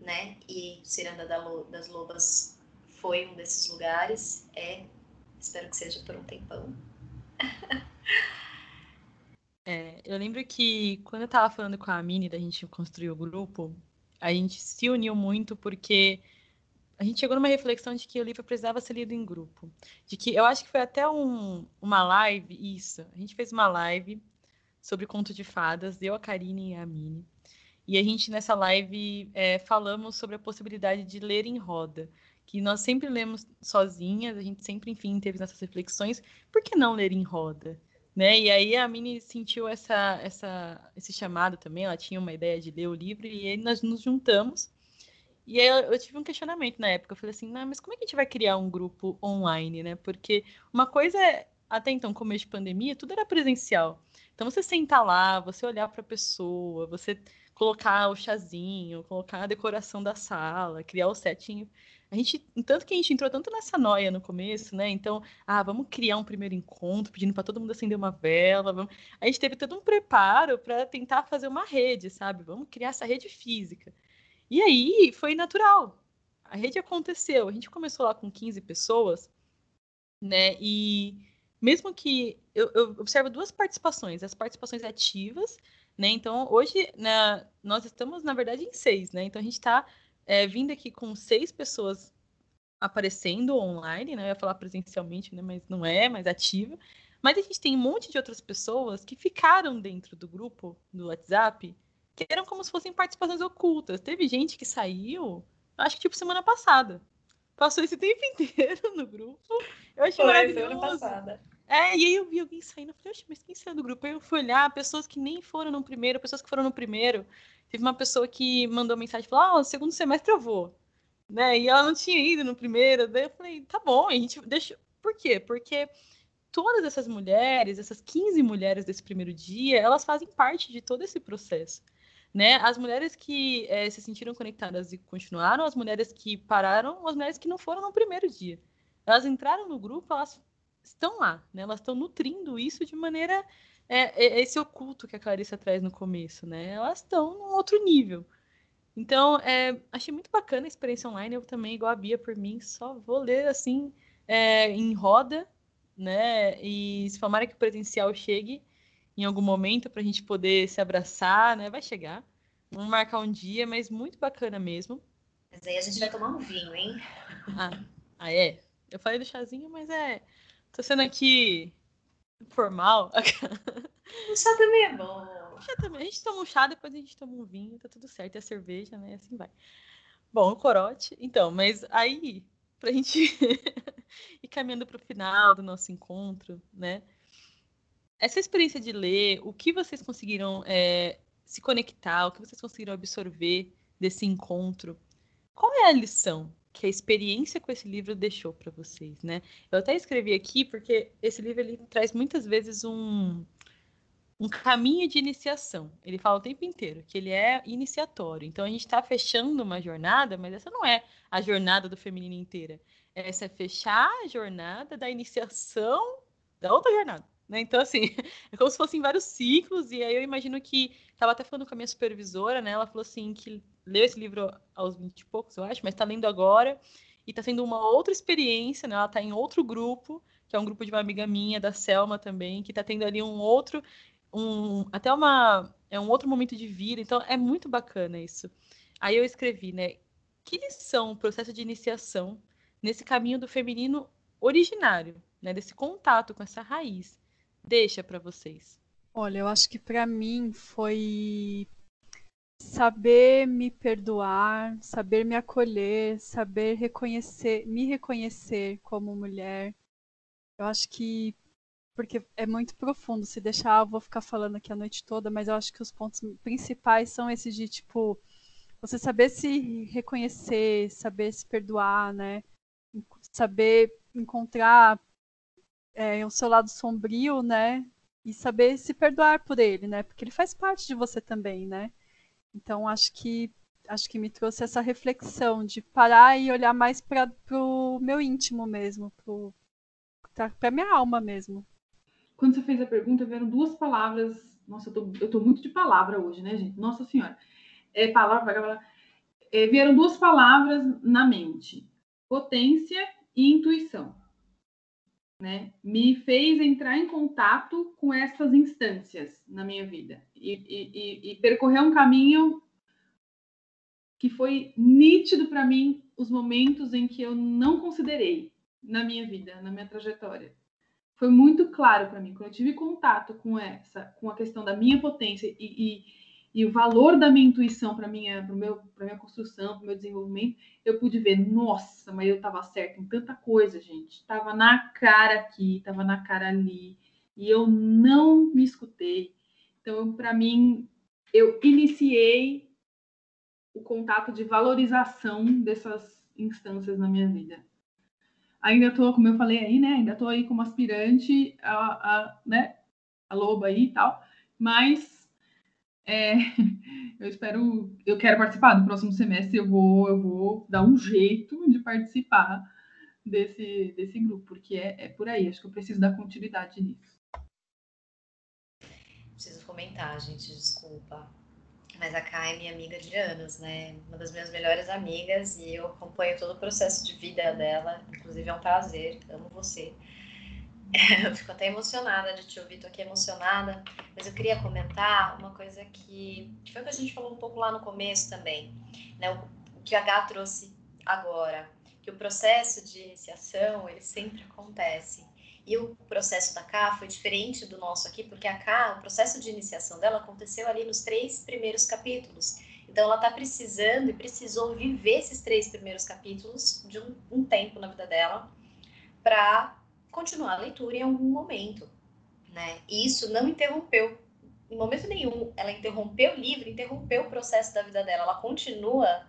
né? E Ciranda das Lobas foi um desses lugares, é, espero que seja por um tempão. *laughs* É, eu lembro que quando eu tava falando com a Mini da gente construir o grupo, a gente se uniu muito porque a gente chegou numa reflexão de que o livro precisava ser lido em grupo. De que eu acho que foi até um, uma live, isso. A gente fez uma live sobre conto de fadas, eu, a Karine e a Mini. E a gente, nessa live, é, falamos sobre a possibilidade de ler em roda que nós sempre lemos sozinhas, a gente sempre, enfim, teve nossas reflexões, por que não ler em roda? Né? E aí a Mini sentiu essa, essa, esse chamado também, ela tinha uma ideia de ler o livro, e aí nós nos juntamos. E aí eu, tive um questionamento na época, eu falei assim, mas como é que a gente vai criar um grupo online, né? Porque uma coisa é, até então, começo de pandemia, tudo era presencial. Então, você sentar lá, você olhar para a pessoa, você colocar o chazinho, colocar a decoração da sala, criar o setinho. A gente, tanto que a gente entrou tanto nessa noia no começo, né? Então, ah, vamos criar um primeiro encontro, pedindo para todo mundo acender uma vela. Vamos... A gente teve todo um preparo para tentar fazer uma rede, sabe? Vamos criar essa rede física. E aí foi natural. A rede aconteceu. A gente começou lá com 15 pessoas, né? E mesmo que eu, eu observo duas participações, as participações ativas, né? Então, hoje né, nós estamos, na verdade, em seis, né? Então a gente está é, vindo aqui com seis pessoas aparecendo online, né? Eu ia falar presencialmente, né? Mas não é, mais ativa. Mas a gente tem um monte de outras pessoas que ficaram dentro do grupo do WhatsApp, que eram como se fossem participações ocultas. Teve gente que saiu, acho que tipo semana passada. Passou esse tempo *laughs* inteiro no grupo. Eu achei Foi, maravilhoso. Semana passada. É, e aí eu vi alguém saindo, eu falei, mas quem saiu do grupo? Aí eu fui olhar, pessoas que nem foram no primeiro, pessoas que foram no primeiro. Teve uma pessoa que mandou mensagem, falou, ah, oh, segundo semestre eu vou. Né? E ela não tinha ido no primeiro. Daí eu falei, tá bom, a gente deixa. Por quê? Porque todas essas mulheres, essas 15 mulheres desse primeiro dia, elas fazem parte de todo esse processo. Né? As mulheres que é, se sentiram conectadas e continuaram, as mulheres que pararam, as mulheres que não foram no primeiro dia. Elas entraram no grupo, elas estão lá, né? Elas estão nutrindo isso de maneira é, é, esse oculto que a Clarissa traz no começo, né? Elas estão num outro nível. Então, é, achei muito bacana a experiência online. Eu também, igual a Bia, por mim, só vou ler assim em roda, né? E se tomara que o presencial chegue em algum momento para a gente poder se abraçar, né? Vai chegar. Vamos marcar um dia, mas muito bacana mesmo. Mas aí a gente vai tomar um vinho, hein? Ah, ah é. Eu falei do chazinho, mas é. Tô sendo aqui formal. O chá também é bom. O chá também. A gente toma um chá, depois a gente toma um vinho, tá tudo certo. E a cerveja, né? Assim vai. Bom, o corote. Então, mas aí, pra gente *laughs* ir caminhando pro final do nosso encontro, né? Essa experiência de ler, o que vocês conseguiram é, se conectar, o que vocês conseguiram absorver desse encontro? Qual é a lição que a experiência com esse livro deixou para vocês, né? Eu até escrevi aqui porque esse livro ele traz muitas vezes um um caminho de iniciação. Ele fala o tempo inteiro que ele é iniciatório. Então a gente está fechando uma jornada, mas essa não é a jornada do feminino inteira. Essa é fechar a jornada da iniciação da outra jornada. Né? Então, assim, *laughs* é como se fossem vários ciclos, e aí eu imagino que. Estava até falando com a minha supervisora, né? Ela falou assim que leu esse livro aos 20 e poucos, eu acho, mas está lendo agora e está tendo uma outra experiência, né? Ela está em outro grupo, que é um grupo de uma amiga minha, da Selma também, que está tendo ali um outro, um, até uma, é um outro momento de vida, então é muito bacana isso. Aí eu escrevi, né? Que lição o processo de iniciação nesse caminho do feminino originário, né? Desse contato com essa raiz, deixa para vocês? Olha, eu acho que para mim foi saber me perdoar, saber me acolher, saber reconhecer, me reconhecer como mulher. Eu acho que porque é muito profundo, se deixar eu vou ficar falando aqui a noite toda, mas eu acho que os pontos principais são esses de tipo você saber se reconhecer, saber se perdoar, né? Saber encontrar é, o seu lado sombrio, né? E saber se perdoar por ele, né? Porque ele faz parte de você também, né? Então acho que acho que me trouxe essa reflexão de parar e olhar mais para o meu íntimo mesmo, para minha alma mesmo. Quando você fez a pergunta, vieram duas palavras. Nossa, eu tô, eu tô muito de palavra hoje, né, gente? Nossa Senhora. É, palavra, palavra. É, vieram duas palavras na mente: potência e intuição. Né? Me fez entrar em contato com essas instâncias na minha vida e, e, e percorrer um caminho que foi nítido para mim os momentos em que eu não considerei na minha vida, na minha trajetória. Foi muito claro para mim quando eu tive contato com essa, com a questão da minha potência e, e, o valor da minha intuição para minha, para meu, para minha construção, para meu desenvolvimento, eu pude ver, nossa, mas eu estava certa em tanta coisa, gente. Tava na cara aqui, tava na cara ali, e eu não me escutei. Então, para mim, eu iniciei o contato de valorização dessas instâncias na minha vida. ainda tô, como eu falei aí, né? Ainda tô aí como aspirante a, a né? A loba aí e tal. Mas é, *laughs* eu espero, eu quero participar do próximo semestre. Eu vou, eu vou dar um jeito de participar desse, desse grupo, porque é, é por aí. Acho que eu preciso dar continuidade nisso. Preciso comentar, gente, desculpa. Mas a Kai é minha amiga de anos, né? Uma das minhas melhores amigas e eu acompanho todo o processo de vida dela. Inclusive é um prazer, amo você. *laughs* Eu fico até emocionada de te ouvir, tô aqui emocionada. Mas eu queria comentar uma coisa que, que foi o que a gente falou um pouco lá no começo também, né? O, que a H trouxe agora, que o processo de iniciação ele sempre acontece. E o processo da K foi diferente do nosso aqui, porque a K, o processo de iniciação dela aconteceu ali nos três primeiros capítulos. Então ela está precisando e precisou viver esses três primeiros capítulos de um, um tempo na vida dela para continuar a leitura em algum momento, né? E isso não interrompeu em momento nenhum. Ela interrompeu o livro, interrompeu o processo da vida dela. Ela continua,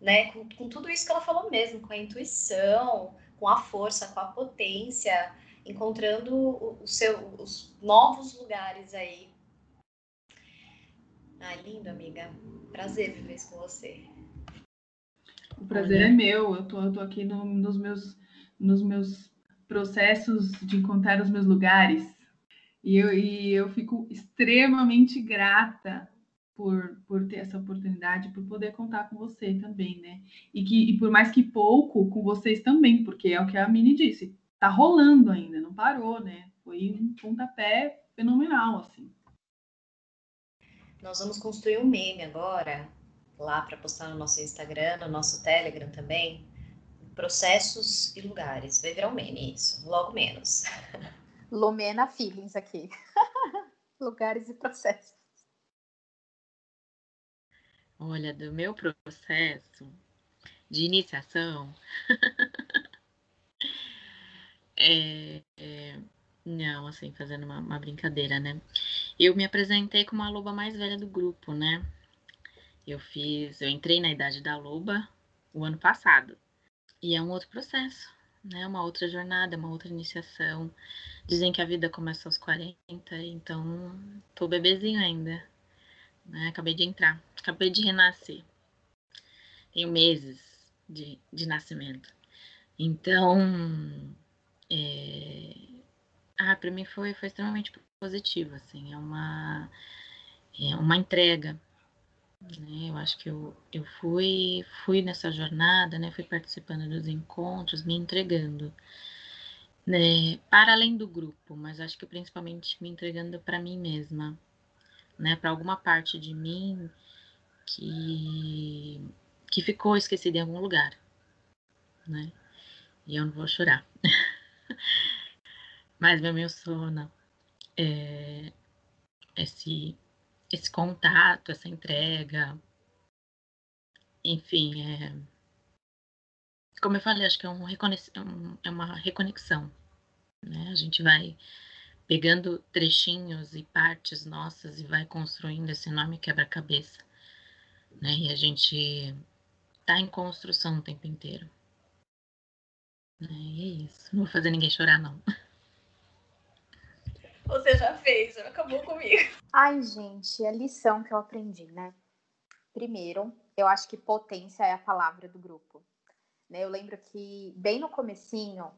né, com, com tudo isso que ela falou mesmo, com a intuição, com a força, com a potência encontrando o, o seu, os novos lugares aí. Ah, lindo, amiga. Prazer viver isso com você. O prazer Olha. é meu. Eu tô, eu tô aqui no, nos, meus, nos meus processos de encontrar os meus lugares. E eu, e eu fico extremamente grata por, por ter essa oportunidade, por poder contar com você também, né? E, que, e por mais que pouco, com vocês também, porque é o que a Mini disse tá rolando ainda, não parou, né? Foi um pontapé fenomenal, assim. Nós vamos construir um meme agora, lá para postar no nosso Instagram, no nosso Telegram também. Processos e lugares. Vai virar um meme isso, logo menos. Lumena Feelings aqui. *laughs* lugares e processos. Olha, do meu processo de iniciação, *laughs* É, é, não, assim, fazendo uma, uma, brincadeira, né? Eu me apresentei como a loba mais velha do grupo, né? Eu fiz, eu entrei na idade da loba o ano passado. E é um outro processo, né? Uma outra jornada, uma outra iniciação. Dizem que a vida começa aos 40, então tô bebezinho ainda. Né? Acabei de entrar, acabei de renascer. Tenho meses de, de nascimento. Então, é... Ah, para mim foi, foi extremamente positivo, assim, é uma, é uma entrega? Eu acho que eu, eu fui, fui nessa jornada, né? Fui participando dos encontros, me entregando, né? Para além do grupo, mas acho que principalmente me entregando para mim mesma, né? Para alguma parte de mim que que ficou esquecida em algum lugar, né? E eu não vou chorar. *laughs* Mas meu sono é esse, esse contato, essa entrega, enfim, é, como eu falei, acho que é, um, é uma reconexão. Né? A gente vai pegando trechinhos e partes nossas e vai construindo esse enorme quebra-cabeça. Né? E a gente está em construção o tempo inteiro. É, é isso. Não vou fazer ninguém chorar, não. Você já fez, já acabou comigo. Ai, gente, a lição que eu aprendi, né? Primeiro, eu acho que potência é a palavra do grupo. Né? Eu lembro que bem no comecinho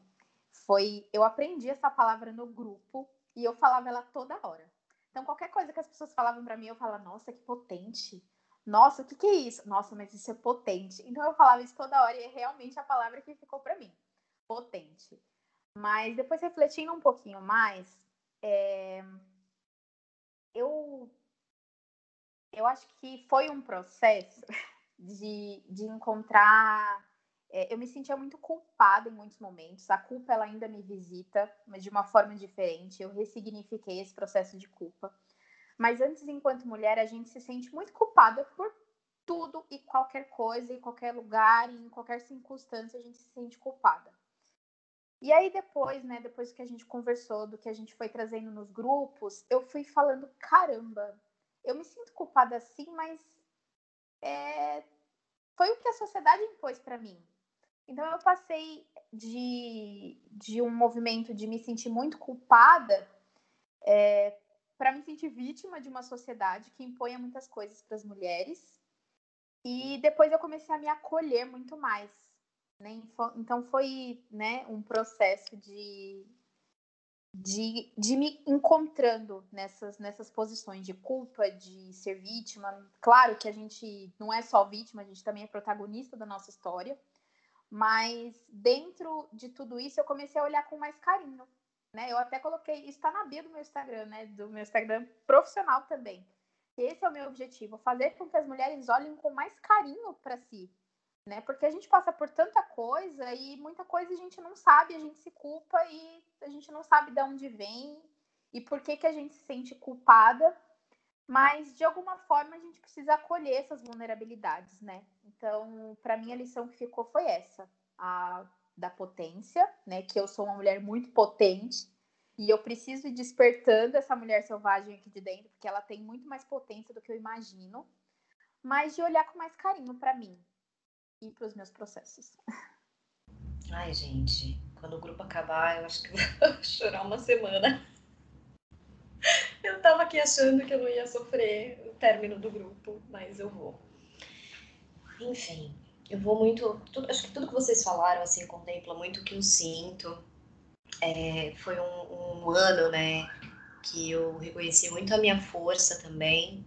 foi, eu aprendi essa palavra no grupo e eu falava ela toda hora. Então qualquer coisa que as pessoas falavam para mim, eu falava, nossa, que potente. Nossa, o que, que é isso? Nossa, mas isso é potente. Então eu falava isso toda hora e é realmente a palavra que ficou para mim potente. Mas depois refletindo um pouquinho mais, é... eu, eu acho que foi um processo *laughs* de, de encontrar. É, eu me sentia muito culpada em muitos momentos. A culpa ela ainda me visita, mas de uma forma diferente. Eu ressignifiquei esse processo de culpa. Mas antes, enquanto mulher, a gente se sente muito culpada por tudo e qualquer coisa, em qualquer lugar, em qualquer circunstância, a gente se sente culpada. E aí depois, né, depois que a gente conversou, do que a gente foi trazendo nos grupos, eu fui falando, caramba, eu me sinto culpada assim, mas é... foi o que a sociedade impôs para mim. Então eu passei de, de um movimento de me sentir muito culpada é, para me sentir vítima de uma sociedade que impõe muitas coisas para as mulheres. E depois eu comecei a me acolher muito mais. Então foi né, um processo de, de, de me encontrando nessas, nessas posições de culpa, de ser vítima. Claro que a gente não é só vítima, a gente também é protagonista da nossa história. Mas dentro de tudo isso, eu comecei a olhar com mais carinho. Né? Eu até coloquei, está na bio do meu Instagram, né? Do meu Instagram profissional também. Esse é o meu objetivo, fazer com que as mulheres olhem com mais carinho para si, né? Porque a gente passa por tanta coisa e muita coisa a gente não sabe, a gente se culpa e a gente não sabe de onde vem e por que que a gente se sente culpada mas de alguma forma a gente precisa acolher essas vulnerabilidades, né? Então, para mim a lição que ficou foi essa, a da potência, né? Que eu sou uma mulher muito potente e eu preciso ir despertando essa mulher selvagem aqui de dentro, porque ela tem muito mais potência do que eu imagino, mas de olhar com mais carinho para mim e para os meus processos. Ai, gente, quando o grupo acabar, eu acho que *laughs* vou chorar uma semana. Eu tava aqui achando que eu não ia sofrer o término do grupo, mas eu vou. Enfim, eu vou muito. Tudo, acho que tudo que vocês falaram assim contempla muito o que eu sinto. É, foi um, um ano, né, que eu reconheci muito a minha força também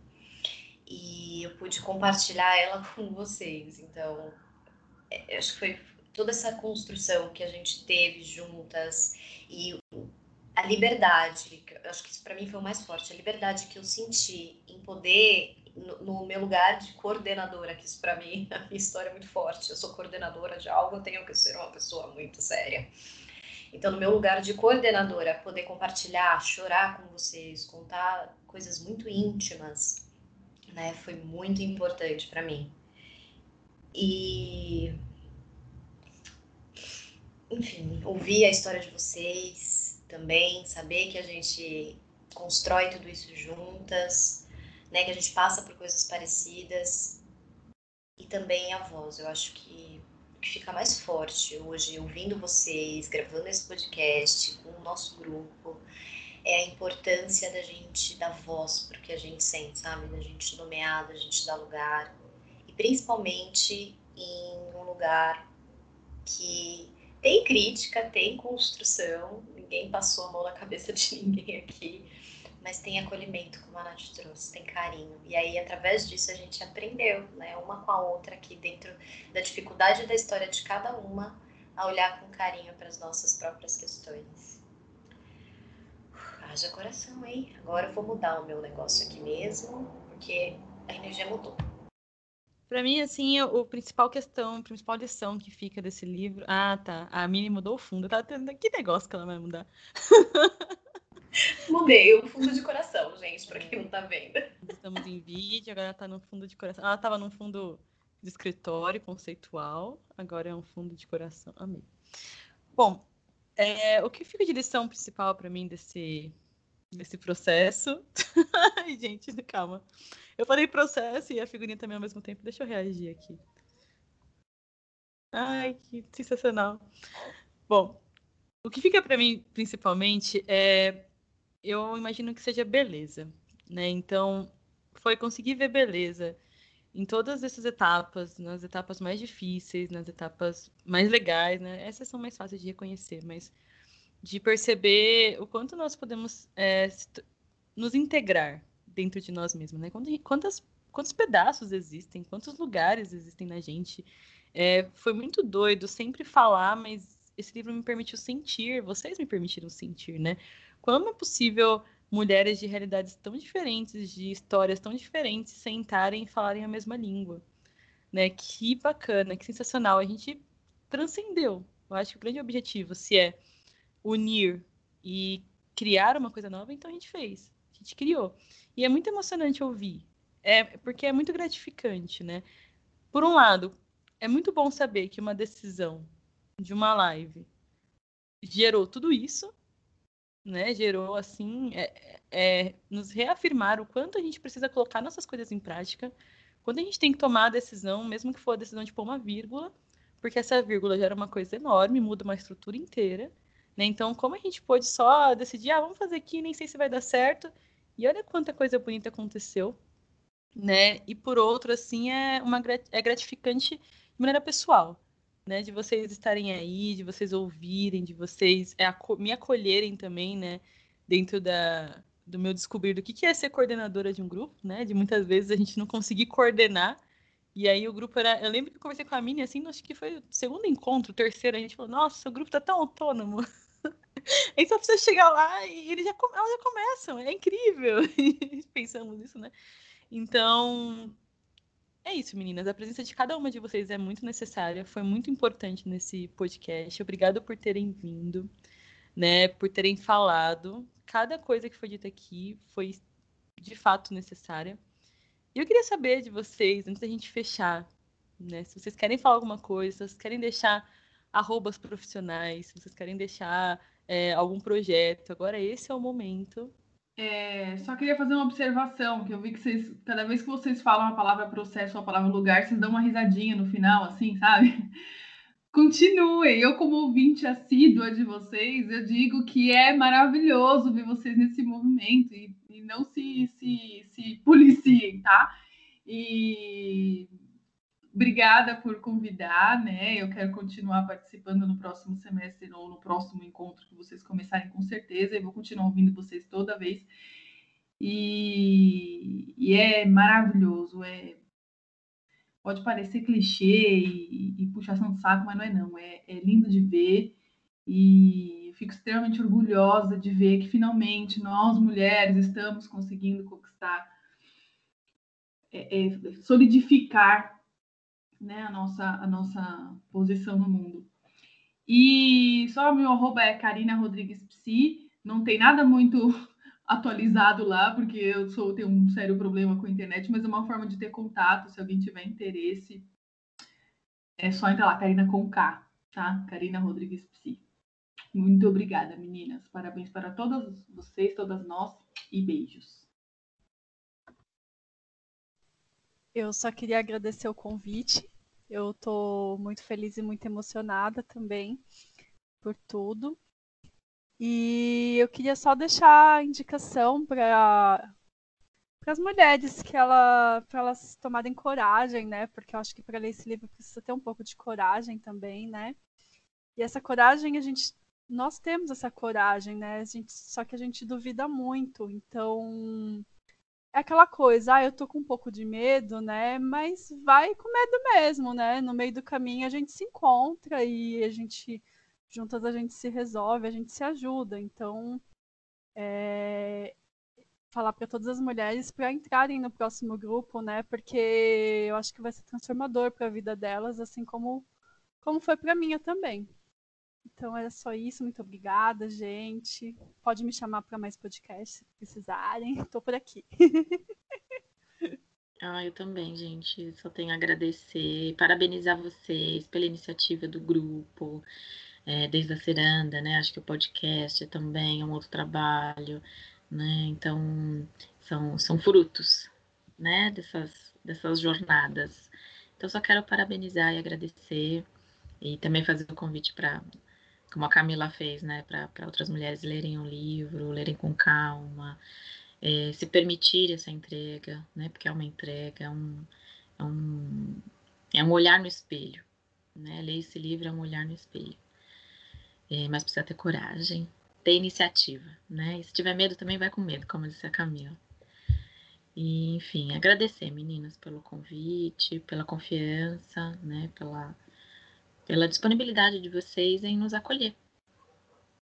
e eu pude compartilhar ela *laughs* com vocês. Então, acho que foi toda essa construção que a gente teve juntas e a liberdade, acho que isso para mim foi o mais forte, a liberdade que eu senti em poder, no, no meu lugar de coordenadora, que isso para mim, *laughs* a minha história é muito forte, eu sou coordenadora de algo, eu tenho que ser uma pessoa muito séria. Então, no meu lugar de coordenadora, poder compartilhar, chorar com vocês, contar coisas muito íntimas, né, foi muito importante para mim. E enfim, ouvir a história de vocês, também, saber que a gente constrói tudo isso juntas, né, que a gente passa por coisas parecidas e também a voz. Eu acho que que fica mais forte hoje, ouvindo vocês, gravando esse podcast com o nosso grupo, é a importância da gente dar voz porque a gente sente, sabe? Da gente nomear, da gente dar lugar. Principalmente em um lugar que tem crítica, tem construção, ninguém passou a mão na cabeça de *laughs* ninguém aqui, mas tem acolhimento, como a Nath trouxe, tem carinho. E aí, através disso, a gente aprendeu, né, uma com a outra aqui, dentro da dificuldade da história de cada uma, a olhar com carinho para as nossas próprias questões. Haja coração, hein? Agora eu vou mudar o meu negócio aqui mesmo, porque a energia mudou. Para mim, assim, o principal questão, a principal lição que fica desse livro. Ah, tá. A Mini mudou o fundo. Tá tendo que negócio que ela vai mudar? Mudei o fundo de coração, gente, para quem não tá vendo. Estamos em vídeo, agora ela tá no fundo de coração. Ela tava num fundo de escritório conceitual, agora é um fundo de coração. Amei. Bom, é, o que fica de lição principal para mim desse, desse processo? *laughs* Ai, gente, calma. Eu falei processo e a figurinha também ao mesmo tempo. Deixa eu reagir aqui. Ai, que sensacional. Bom, o que fica para mim principalmente é eu imagino que seja beleza, né? Então, foi conseguir ver beleza em todas essas etapas, nas etapas mais difíceis, nas etapas mais legais, né? Essas são mais fáceis de reconhecer, mas de perceber o quanto nós podemos é, nos integrar dentro de nós mesmos, né? Quantas, quantos pedaços existem, quantos lugares existem na gente. É, foi muito doido sempre falar, mas esse livro me permitiu sentir, vocês me permitiram sentir, né? Como é possível mulheres de realidades tão diferentes, de histórias tão diferentes, sentarem e falarem a mesma língua? Né? Que bacana, que sensacional. A gente transcendeu. Eu acho que o grande objetivo, se é unir e criar uma coisa nova, então a gente fez. A gente criou. E é muito emocionante ouvir, é porque é muito gratificante, né? Por um lado, é muito bom saber que uma decisão de uma live gerou tudo isso, né? Gerou assim, é, é, nos reafirmar o quanto a gente precisa colocar nossas coisas em prática, quando a gente tem que tomar a decisão, mesmo que for a decisão de pôr uma vírgula, porque essa vírgula já era uma coisa enorme, muda uma estrutura inteira. Né? Então, como a gente pôde só decidir, ah, vamos fazer aqui, nem sei se vai dar certo, e olha quanta coisa bonita aconteceu, né? E por outro, assim, é uma é gratificante de maneira pessoal, né? De vocês estarem aí, de vocês ouvirem, de vocês é, me acolherem também, né? Dentro da, do meu descobrir do que, que é ser coordenadora de um grupo, né? De muitas vezes a gente não conseguir coordenar. E aí o grupo era. Eu lembro que eu conversei com a Mini assim, acho que foi o segundo encontro, o terceiro, a gente falou, nossa, o grupo tá tão autônomo. *laughs* Aí só precisa chegar lá e eles já, elas já começam, é incrível. *laughs* Pensamos nisso, né? Então, é isso, meninas. A presença de cada uma de vocês é muito necessária, foi muito importante nesse podcast. Obrigada por terem vindo, né? Por terem falado. Cada coisa que foi dita aqui foi de fato necessária. E eu queria saber de vocês, antes da gente fechar, né? Se vocês querem falar alguma coisa, se vocês querem deixar arrobas profissionais, se vocês querem deixar é, algum projeto. Agora esse é o momento. É, só queria fazer uma observação, que eu vi que vocês, cada vez que vocês falam a palavra processo ou a palavra lugar, vocês dão uma risadinha no final, assim, sabe? *laughs* Continuem. Eu, como ouvinte assídua de vocês, eu digo que é maravilhoso ver vocês nesse movimento e, e não se, se, se policiem, tá? E Obrigada por convidar, né? Eu quero continuar participando no próximo semestre ou no próximo encontro que vocês começarem com certeza. Eu vou continuar ouvindo vocês toda vez. E, e é maravilhoso. É, pode parecer clichê e, e puxação de saco, mas não é não. É, é lindo de ver e fico extremamente orgulhosa de ver que finalmente nós mulheres estamos conseguindo conquistar, é, é, solidificar né, a, nossa, a nossa posição no mundo. E só meu arroba é Karina Rodrigues Psi, não tem nada muito *laughs* atualizado lá, porque eu sou, tenho um sério problema com a internet, mas é uma forma de ter contato, se alguém tiver interesse, é só entrar lá, Karina com K, tá? Karina Rodrigues Psi. Muito obrigada, meninas. Parabéns para todas vocês, todas nós, e beijos. Eu só queria agradecer o convite. Eu estou muito feliz e muito emocionada também por tudo. E eu queria só deixar a indicação para para as mulheres que ela para elas tomarem coragem, né? Porque eu acho que para ler esse livro precisa ter um pouco de coragem também, né? E essa coragem a gente nós temos essa coragem, né? A gente, só que a gente duvida muito. Então, é aquela coisa, ah, eu tô com um pouco de medo, né? Mas vai com medo mesmo, né? No meio do caminho a gente se encontra e a gente, juntas a gente se resolve, a gente se ajuda. Então, é, falar para todas as mulheres para entrarem no próximo grupo, né? Porque eu acho que vai ser transformador para a vida delas, assim como como foi para minha também. Então era só isso. Muito obrigada, gente. Pode me chamar para mais podcasts se precisarem. *laughs* Estou por aqui. *laughs* Ah, eu também, gente. Só tenho a agradecer, parabenizar vocês pela iniciativa do grupo, é, desde a Ciranda, né? Acho que o podcast também é um outro trabalho, né? Então, são, são frutos, né? Dessas, dessas jornadas. Então, só quero parabenizar e agradecer e também fazer o convite para como a Camila fez, né, para outras mulheres lerem um livro, lerem com calma, é, se permitir essa entrega, né, porque é uma entrega, é um, é um, é um olhar no espelho, né, ler esse livro é um olhar no espelho, é, mas precisa ter coragem, ter iniciativa, né, e se tiver medo também vai com medo, como disse a Camila. E, enfim, agradecer, meninas, pelo convite, pela confiança, né, pela pela disponibilidade de vocês em nos acolher.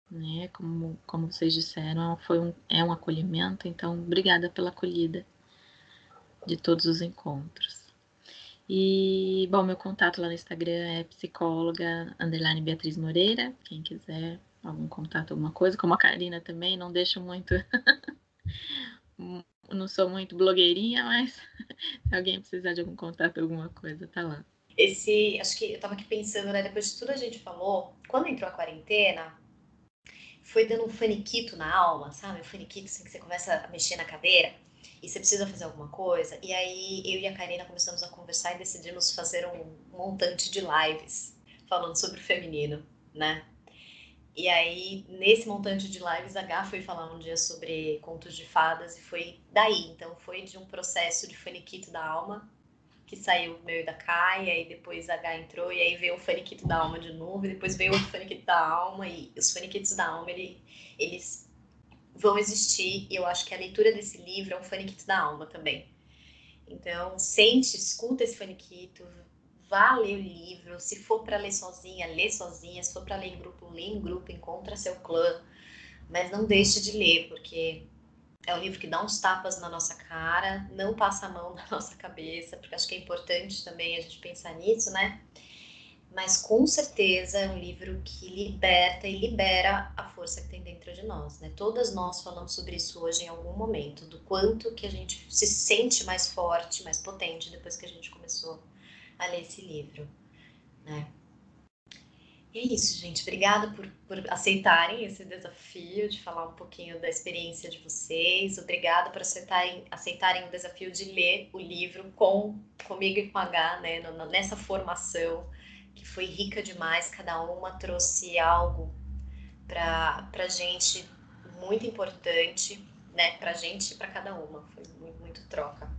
Né? Como, como vocês disseram, foi um, é um acolhimento, então obrigada pela acolhida de todos os encontros. E, bom, meu contato lá no Instagram é psicóloga, underline Beatriz Moreira, quem quiser algum contato, alguma coisa, como a Karina também, não deixo muito, *laughs* não sou muito blogueirinha, mas *laughs* se alguém precisar de algum contato, alguma coisa, tá lá esse, acho que eu tava aqui pensando, né, depois de tudo a gente falou, quando entrou a quarentena, foi dando um faniquito na alma, sabe? Um faniquito assim que você começa a mexer na cadeira e você precisa fazer alguma coisa. E aí eu e a Karina começamos a conversar e decidimos fazer um montante de lives. falando sobre o feminino, né? E aí, nesse montante de lives, a H foi falar um dia sobre contos de fadas e foi daí. Então, foi de um processo de faniquito da alma, que saiu meu e da Kai, e aí depois a H entrou, e aí veio o faniquito da alma de novo, e depois veio outro faniquito da alma, e os faniquitos da alma, ele, eles vão existir, e eu acho que a leitura desse livro é um faniquito da alma também. Então, sente, escuta esse faniquito, vá ler o livro. Se for para ler sozinha, lê sozinha. Se for para ler em grupo, lê em grupo, encontra seu clã. Mas não deixe de ler, porque é um livro que dá uns tapas na nossa cara, não passa a mão na nossa cabeça, porque acho que é importante também a gente pensar nisso, né? Mas com certeza é um livro que liberta e libera a força que tem dentro de nós, né? Todas nós falamos sobre isso hoje em algum momento, do quanto que a gente se sente mais forte, mais potente depois que a gente começou a ler esse livro, né? E é isso, gente. Obrigada por, por aceitarem esse desafio de falar um pouquinho da experiência de vocês. Obrigada por aceitarem, aceitarem o desafio de ler o livro com comigo e com a H, né? Nessa formação que foi rica demais. Cada uma trouxe algo para a gente muito importante, né? Para a gente e para cada uma. Foi muito, muito troca.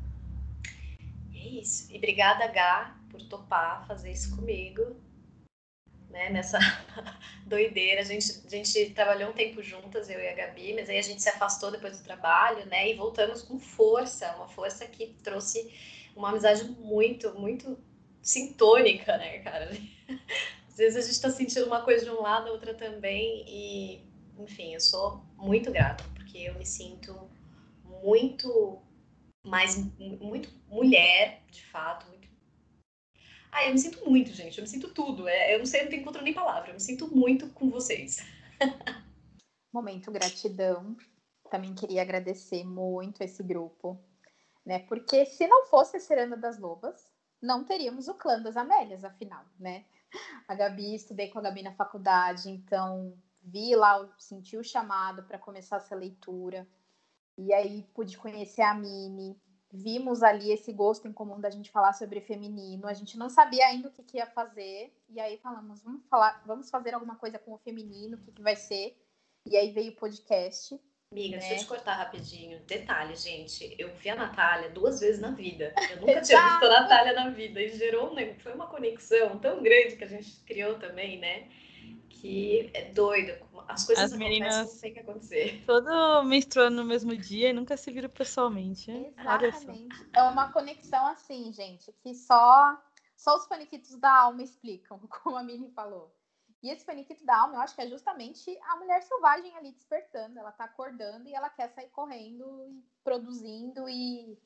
E é isso. E obrigada, H, por topar fazer isso comigo né, nessa *laughs* doideira. A gente, a gente trabalhou um tempo juntas, eu e a Gabi, mas aí a gente se afastou depois do trabalho, né, e voltamos com força, uma força que trouxe uma amizade muito, muito sintônica, né, cara? *laughs* Às vezes a gente está sentindo uma coisa de um lado, a outra também, e, enfim, eu sou muito grata, porque eu me sinto muito mais, muito mulher, de fato, muito ah, eu me sinto muito, gente. Eu me sinto tudo. É, eu não sei, eu não encontro nem palavra. Eu me sinto muito com vocês. *laughs* Momento gratidão. Também queria agradecer muito esse grupo, né? Porque se não fosse a Serana das Lobas, não teríamos o clã das Amélias, afinal, né? A Gabi, estudei com a Gabi na faculdade, então vi lá, senti o chamado para começar essa leitura. E aí pude conhecer a Mini, vimos ali esse gosto em comum da gente falar sobre feminino. A gente não sabia ainda o que, que ia fazer. E aí falamos, vamos falar, vamos fazer alguma coisa com o feminino, o que, que vai ser. E aí veio o podcast. Amiga, né? deixa eu te cortar rapidinho. Detalhe, gente, eu vi a Natália duas vezes na vida. Eu nunca *laughs* tinha visto a Natália na vida. E gerou um, foi uma conexão tão grande que a gente criou também, né? Que é doido. As coisas As meninas não sei o que acontecer. Todo menstruando no mesmo dia e nunca se viram pessoalmente. Exatamente. É uma conexão assim, gente, que só, só os paniquitos da alma explicam, *laughs* como a Mini falou. E esse paniquito da alma, eu acho que é justamente a mulher selvagem ali despertando. Ela tá acordando e ela quer sair correndo e produzindo e,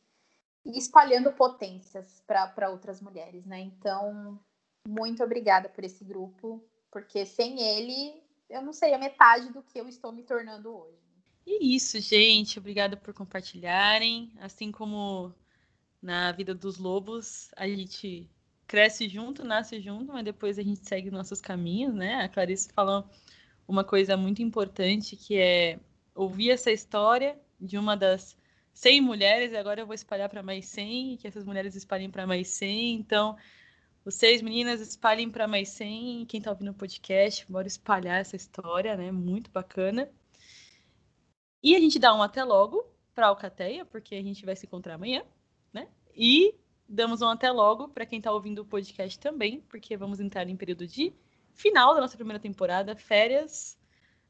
e espalhando potências para outras mulheres, né? Então, muito obrigada por esse grupo porque sem ele eu não seria metade do que eu estou me tornando hoje. E isso, gente. Obrigada por compartilharem. Assim como na vida dos lobos, a gente cresce junto, nasce junto, mas depois a gente segue nossos caminhos, né? A Clarice falou uma coisa muito importante que é ouvir essa história de uma das 100 mulheres e agora eu vou espalhar para mais 100 e que essas mulheres espalhem para mais 100. Então, vocês, meninas, espalhem para mais 100. Quem está ouvindo o podcast, bora espalhar essa história, né? Muito bacana. E a gente dá um até logo para Alcateia, porque a gente vai se encontrar amanhã, né? E damos um até logo para quem está ouvindo o podcast também, porque vamos entrar em período de final da nossa primeira temporada, férias,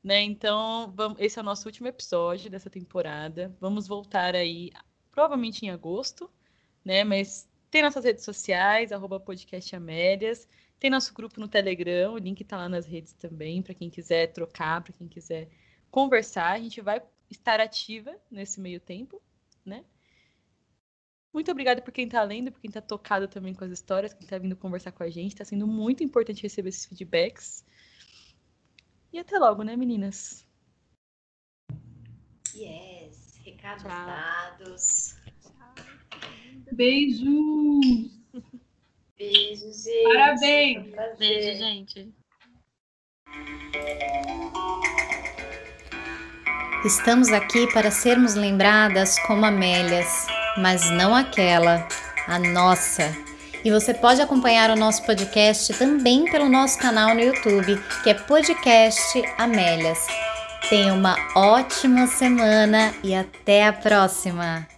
né? Então, vamos, esse é o nosso último episódio dessa temporada. Vamos voltar aí provavelmente em agosto, né? Mas tem nossas redes sociais, arroba podcast Amélias. Tem nosso grupo no Telegram, o link está lá nas redes também, para quem quiser trocar, para quem quiser conversar. A gente vai estar ativa nesse meio tempo, né? Muito obrigada por quem está lendo, por quem está tocado também com as histórias, quem está vindo conversar com a gente. Está sendo muito importante receber esses feedbacks. E até logo, né, meninas? Yes. Recados Tchau. dados. Beijos! Beijos, gente. Parabéns! Beijo, gente. Estamos aqui para sermos lembradas como Amélias, mas não aquela, a nossa. E você pode acompanhar o nosso podcast também pelo nosso canal no YouTube, que é Podcast Amélias. Tenha uma ótima semana e até a próxima!